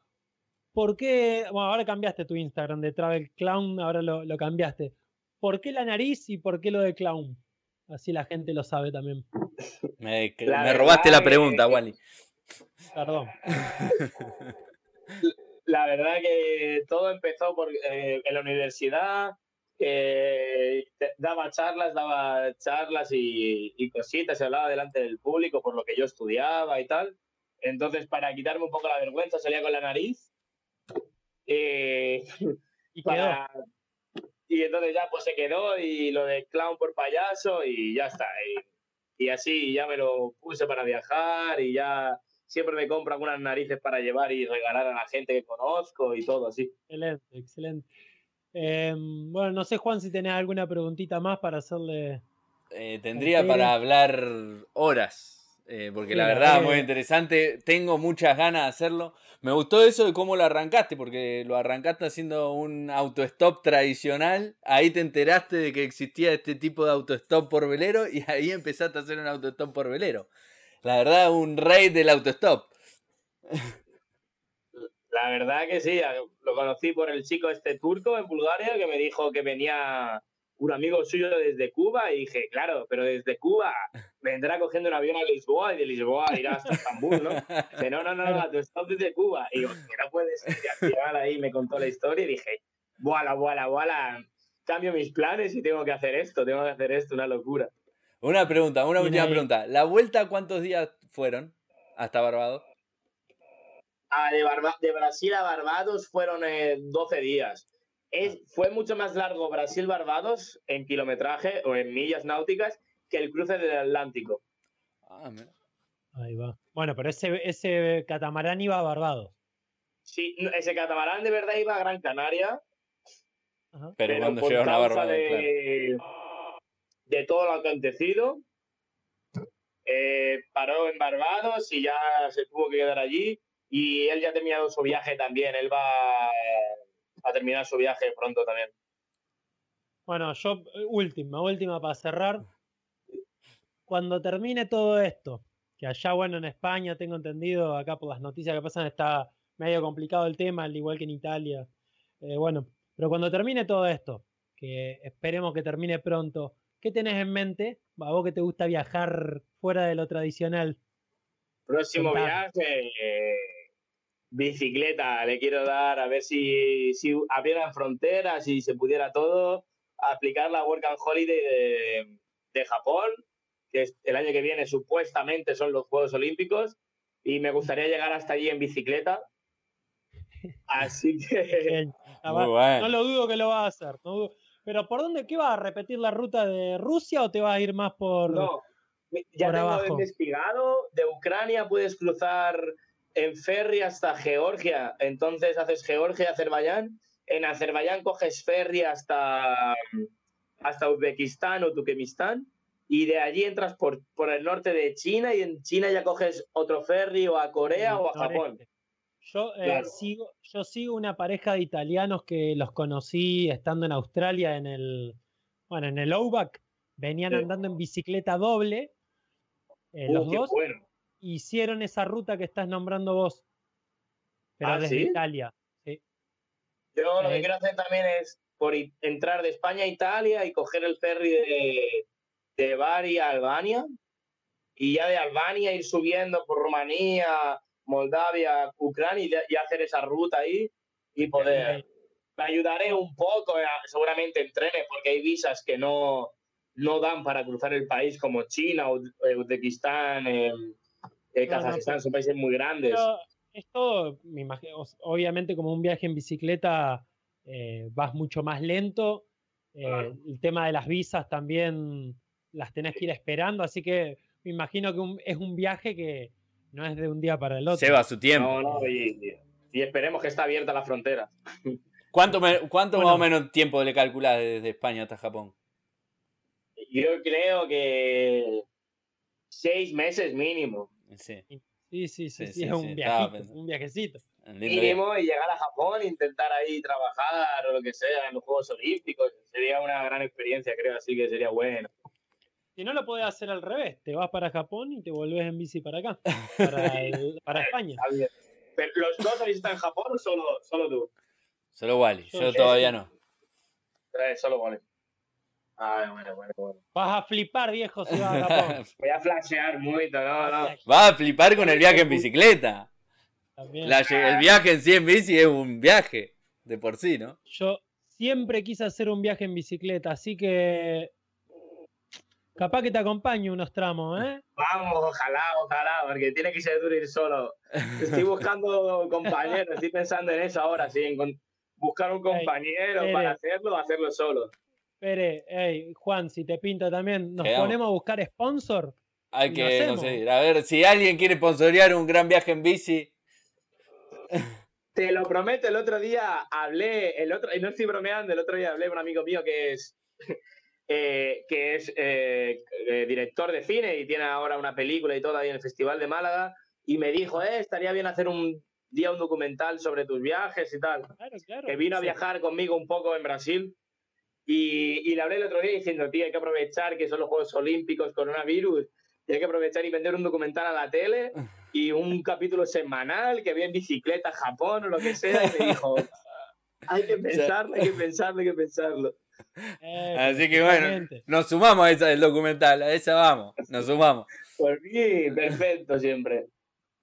por qué, bueno, ahora cambiaste tu Instagram de Travel Clown, ahora lo, lo cambiaste. ¿Por qué la nariz y por qué lo de clown? Así la gente lo sabe también. Me, me robaste la pregunta, que- Wally. Perdón. [laughs] La verdad que todo empezó por, eh, en la universidad. eh, daba charlas, daba charlas y, y cositas, se hablaba delante del público por lo que yo estudiaba y tal. Entonces, para quitarme un poco la vergüenza, salía con la nariz. Eh, [laughs] Y para- y entonces ya pues se quedó y lo de clown por payaso y ya está. Y, y así ya me lo puse para viajar y ya siempre me compro algunas narices para llevar y regalar a la gente que conozco y todo así. Excelente, excelente. Em, bueno, no sé, Juan, si tenés alguna preguntita más para hacerle. Eh, tendría para hablar horas, eh, porque Sí, la verdad, muy interesante. Tengo muchas ganas de hacerlo. Me gustó eso de cómo lo arrancaste, porque lo arrancaste haciendo un autostop tradicional. Ahí te enteraste de que existía este tipo de autostop por velero y ahí empezaste a hacer un autostop por velero. La verdad, un rey del autostop. La verdad que sí, lo conocí por el chico este turco en Bulgaria que me dijo que venía un amigo suyo desde Cuba y dije, claro, pero desde Cuba vendrá cogiendo un avión a Lisboa y de Lisboa irá hasta Estambul, ¿no? Dice, no, no, no, no, tú estás desde Cuba. Y digo, que no puede ser. Y al final ahí me contó la historia y dije, voilà, voilà, voilà. cambio mis planes y tengo que hacer esto, tengo que hacer esto, una locura. Una pregunta, una última pregunta. ¿La vuelta cuántos días fueron hasta Barbados? Ah, de, Barba- de Brasil a Barbados fueron eh, 12 días. Es, fue mucho más largo Brasil-Barbados en kilometraje o en millas náuticas que el cruce del Atlántico. Ah, mira. Ahí va. Bueno, pero ese, ese catamarán iba a Barbados. Sí, ese catamarán de verdad iba a Gran Canaria, Ajá. Pero, pero cuando por llegaron a Barbados, claro. de, de todo lo acontecido, eh, paró en Barbados y ya se tuvo que quedar allí. Y él ya ha terminado su viaje también. Él va a terminar su viaje pronto también. Bueno, yo, eh, última, última para cerrar. Cuando termine todo esto, que allá, bueno, en España, tengo entendido, acá por las noticias que pasan, está medio complicado el tema, al igual que en Italia. Eh, bueno, pero cuando termine todo esto, que esperemos que termine pronto, ¿qué tenés en mente? A vos que te gusta viajar fuera de lo tradicional. Próximo Contame. viaje, eh, bicicleta. Le quiero dar a ver si, si abrieran fronteras y se pudiera todo. Aplicar la Work and Holiday de, de Japón, que es- el año que viene supuestamente son los Juegos Olímpicos. Y me gustaría llegar hasta allí en bicicleta. Así que. [laughs] Bueno. No lo dudo que lo va a hacer. no dudo. Pero ¿por dónde? ¿Qué vas a repetir la ruta de Rusia o te vas a ir más por... No, ya por tengo abajo. investigado. De Ucrania puedes cruzar en ferry hasta Georgia. Entonces haces Georgia, Azerbaiyán. En Azerbaiyán coges ferry hasta, hasta Uzbekistán o Turkmenistán. Y de allí entras por, por el norte de China y en China ya coges otro ferry o a Corea o a Japón. Yo, eh, Claro. sigo, yo sigo una pareja de italianos que los conocí estando en Australia en el, bueno, en el Outback. Venían Sí. andando en bicicleta doble. eh, Uh, los dos bueno. Hicieron esa ruta que estás nombrando vos. Pero ¿Ah, desde sí? Italia. sí. Yo lo que Eh, quiero hacer también es por entrar de España a Italia y coger el ferry de, de Bari a Albania y ya de Albania ir subiendo por Rumanía, Moldavia, Ucrania y, hacer esa ruta ahí y poder. Me ayudaré un poco, eh, seguramente en trenes, porque hay visas que no, no dan para cruzar el país como China, Uz- eh, Uzbekistán, No, no, Kazajistán, son países muy grandes. Pero es todo, me imagino, os- obviamente como un viaje en bicicleta eh, vas mucho más lento. eh, Claro. El tema de las visas también las tenés que ir esperando, así que me imagino que un- es un viaje que no es de un día para el otro. Lleva su tiempo. No, no, y, y esperemos que está abierta la frontera. [laughs] ¿Cuánto, me- cuánto Bueno. más o menos tiempo le calculás desde España hasta Japón? Yo creo que seis meses mínimo. Sí. Sí, sí, sí, Sí, sí, sí, es un viajito, un viajecito. Mínimo y llegar a Japón, intentar ahí trabajar o lo que sea en los Juegos Olímpicos. Sería una gran experiencia, creo, así que sería bueno. Si no lo podés hacer al revés, te vas para Japón y te volvés en bici para acá, para, [laughs] el- para España. Pero, ¿Los dos habéis estado en Japón o solo, solo tú? Solo Wally, yo Yo- todavía no. Eh, solo vale. Ah, bueno, bueno, bueno. Vas a flipar, viejo, si vas a [laughs] Japón. Voy a flashear mucho, no, no. Va a flipar con el viaje en bicicleta. También. La lle- el viaje en sí en bici es un viaje de por sí, ¿no? Yo siempre quise hacer un viaje en bicicleta, así que capaz que te acompaño unos tramos, ¿eh? Vamos, ojalá, ojalá, porque tiene que ser duro ir solo. Estoy [laughs] buscando compañeros, estoy pensando en eso ahora, sí, en buscar un compañero Ey, para hacerlo o hacerlo solo. Pere, hey, Juan, si te pinta también, nos Quedamos. ponemos a buscar sponsor. Hay que conseguir. A ver, si alguien quiere sponsorear un gran viaje en bici, Te lo prometo, el otro día hablé, el otro, y no estoy bromeando, el otro día hablé con un amigo mío que es, [laughs] eh, que es eh, eh, director de cine y tiene ahora una película y todo ahí en el Festival de Málaga, y me dijo, eh, estaría bien hacer un día un documental sobre tus viajes y tal. Claro, claro. que vino a Sí. viajar conmigo un poco en Brasil. Y, y le hablé el otro día diciendo, tío, hay que aprovechar que son los Juegos Olímpicos, coronavirus, y hay que aprovechar y vender un documental a la tele y un [laughs] capítulo semanal que vea en bicicleta a Japón o lo que sea. Y me dijo, [laughs] hay que pensarlo, hay que pensarlo, hay que pensarlo. Eh, así que bueno, nos sumamos a esa del documental, a esa vamos, nos sumamos. Por mí, perfecto siempre.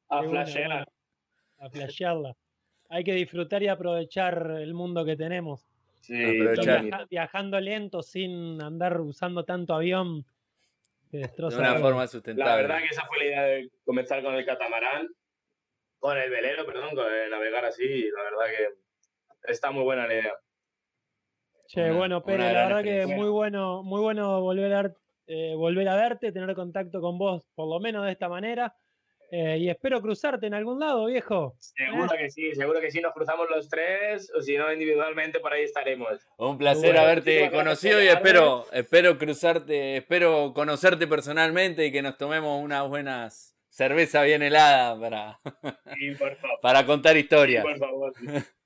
A flashear. bueno, a flashearla. Hay que disfrutar y aprovechar el mundo que tenemos. Sí. Viaja- viajando lento sin andar usando tanto avión que De una forma La sustentable. verdad que esa fue la idea de comenzar con el catamarán, con el velero, perdón, con el navegar así. La verdad que está muy buena la idea. Che, Una- bueno, Pere, la verdad que muy bueno, muy bueno volver a, eh, volver a verte, tener contacto con vos, por lo menos de esta manera. Eh, y espero cruzarte en algún lado, viejo. Seguro que sí, seguro que sí, nos cruzamos los tres, o si no, individualmente por ahí estaremos. Un placer Bueno, haberte conocido y espero, espero cruzarte, espero conocerte personalmente y que nos tomemos unas buenas cerveza bien helada para, Sí, por favor. para contar Sí, historias. por favor. [laughs]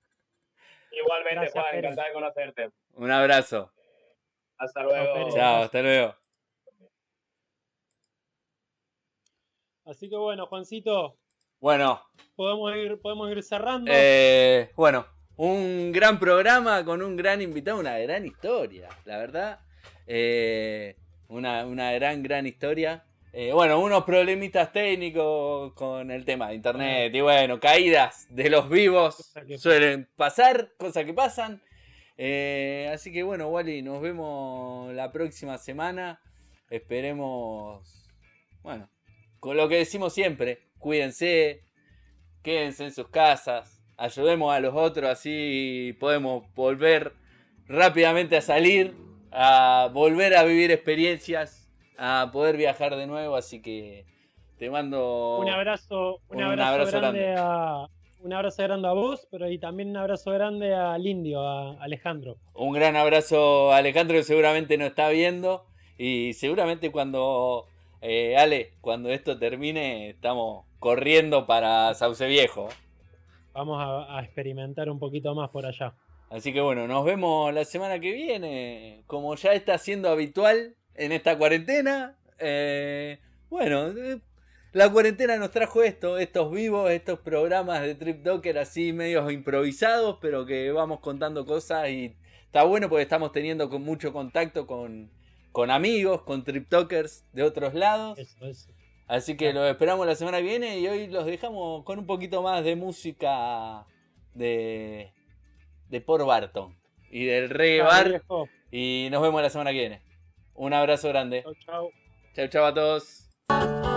Igualmente, Gracias, Juan, encantado de conocerte. Un abrazo. Hasta luego. Chao, hasta luego. Así que bueno, Juancito, Bueno, podemos ir, podemos ir cerrando. eh, bueno, un gran programa con un gran invitado, una gran historia, la verdad. Eh, una, una gran, gran historia. Eh, bueno, unos problemitas técnicos con el tema de internet y bueno, caídas de los vivos suelen pasar, cosas que pasan. Eh, así que bueno, Wally, nos vemos la próxima semana. Esperemos, bueno, con lo que decimos siempre, cuídense, quédense en sus casas, ayudemos a los otros, así podemos volver rápidamente a salir, a volver a vivir experiencias, a poder viajar de nuevo, así que te mando un abrazo, un, un abrazo, abrazo grande, grande. a un abrazo grande a vos, pero y también un abrazo grande al indio, a Alejandro. un gran abrazo a Alejandro que seguramente nos está viendo y seguramente cuando eh, Ale, cuando esto termine, estamos corriendo para Sauce Viejo. Vamos a, a experimentar un poquito más por allá. Así que bueno, nos vemos la semana que viene, como ya está siendo habitual en esta cuarentena. Eh, bueno, eh, la cuarentena nos trajo esto, estos vivos, estos programas de Trip Docker así medios improvisados, pero que vamos contando cosas y está bueno porque estamos teniendo con mucho contacto con, con amigos, con Trip Talkers de otros lados. Eso, eso. Así que los esperamos la semana que viene y hoy los dejamos con un poquito más de música de, de Paul Barton y del reggae bar. Y nos vemos la semana que viene. Un abrazo grande. Chau, chau. Chau, chau a todos.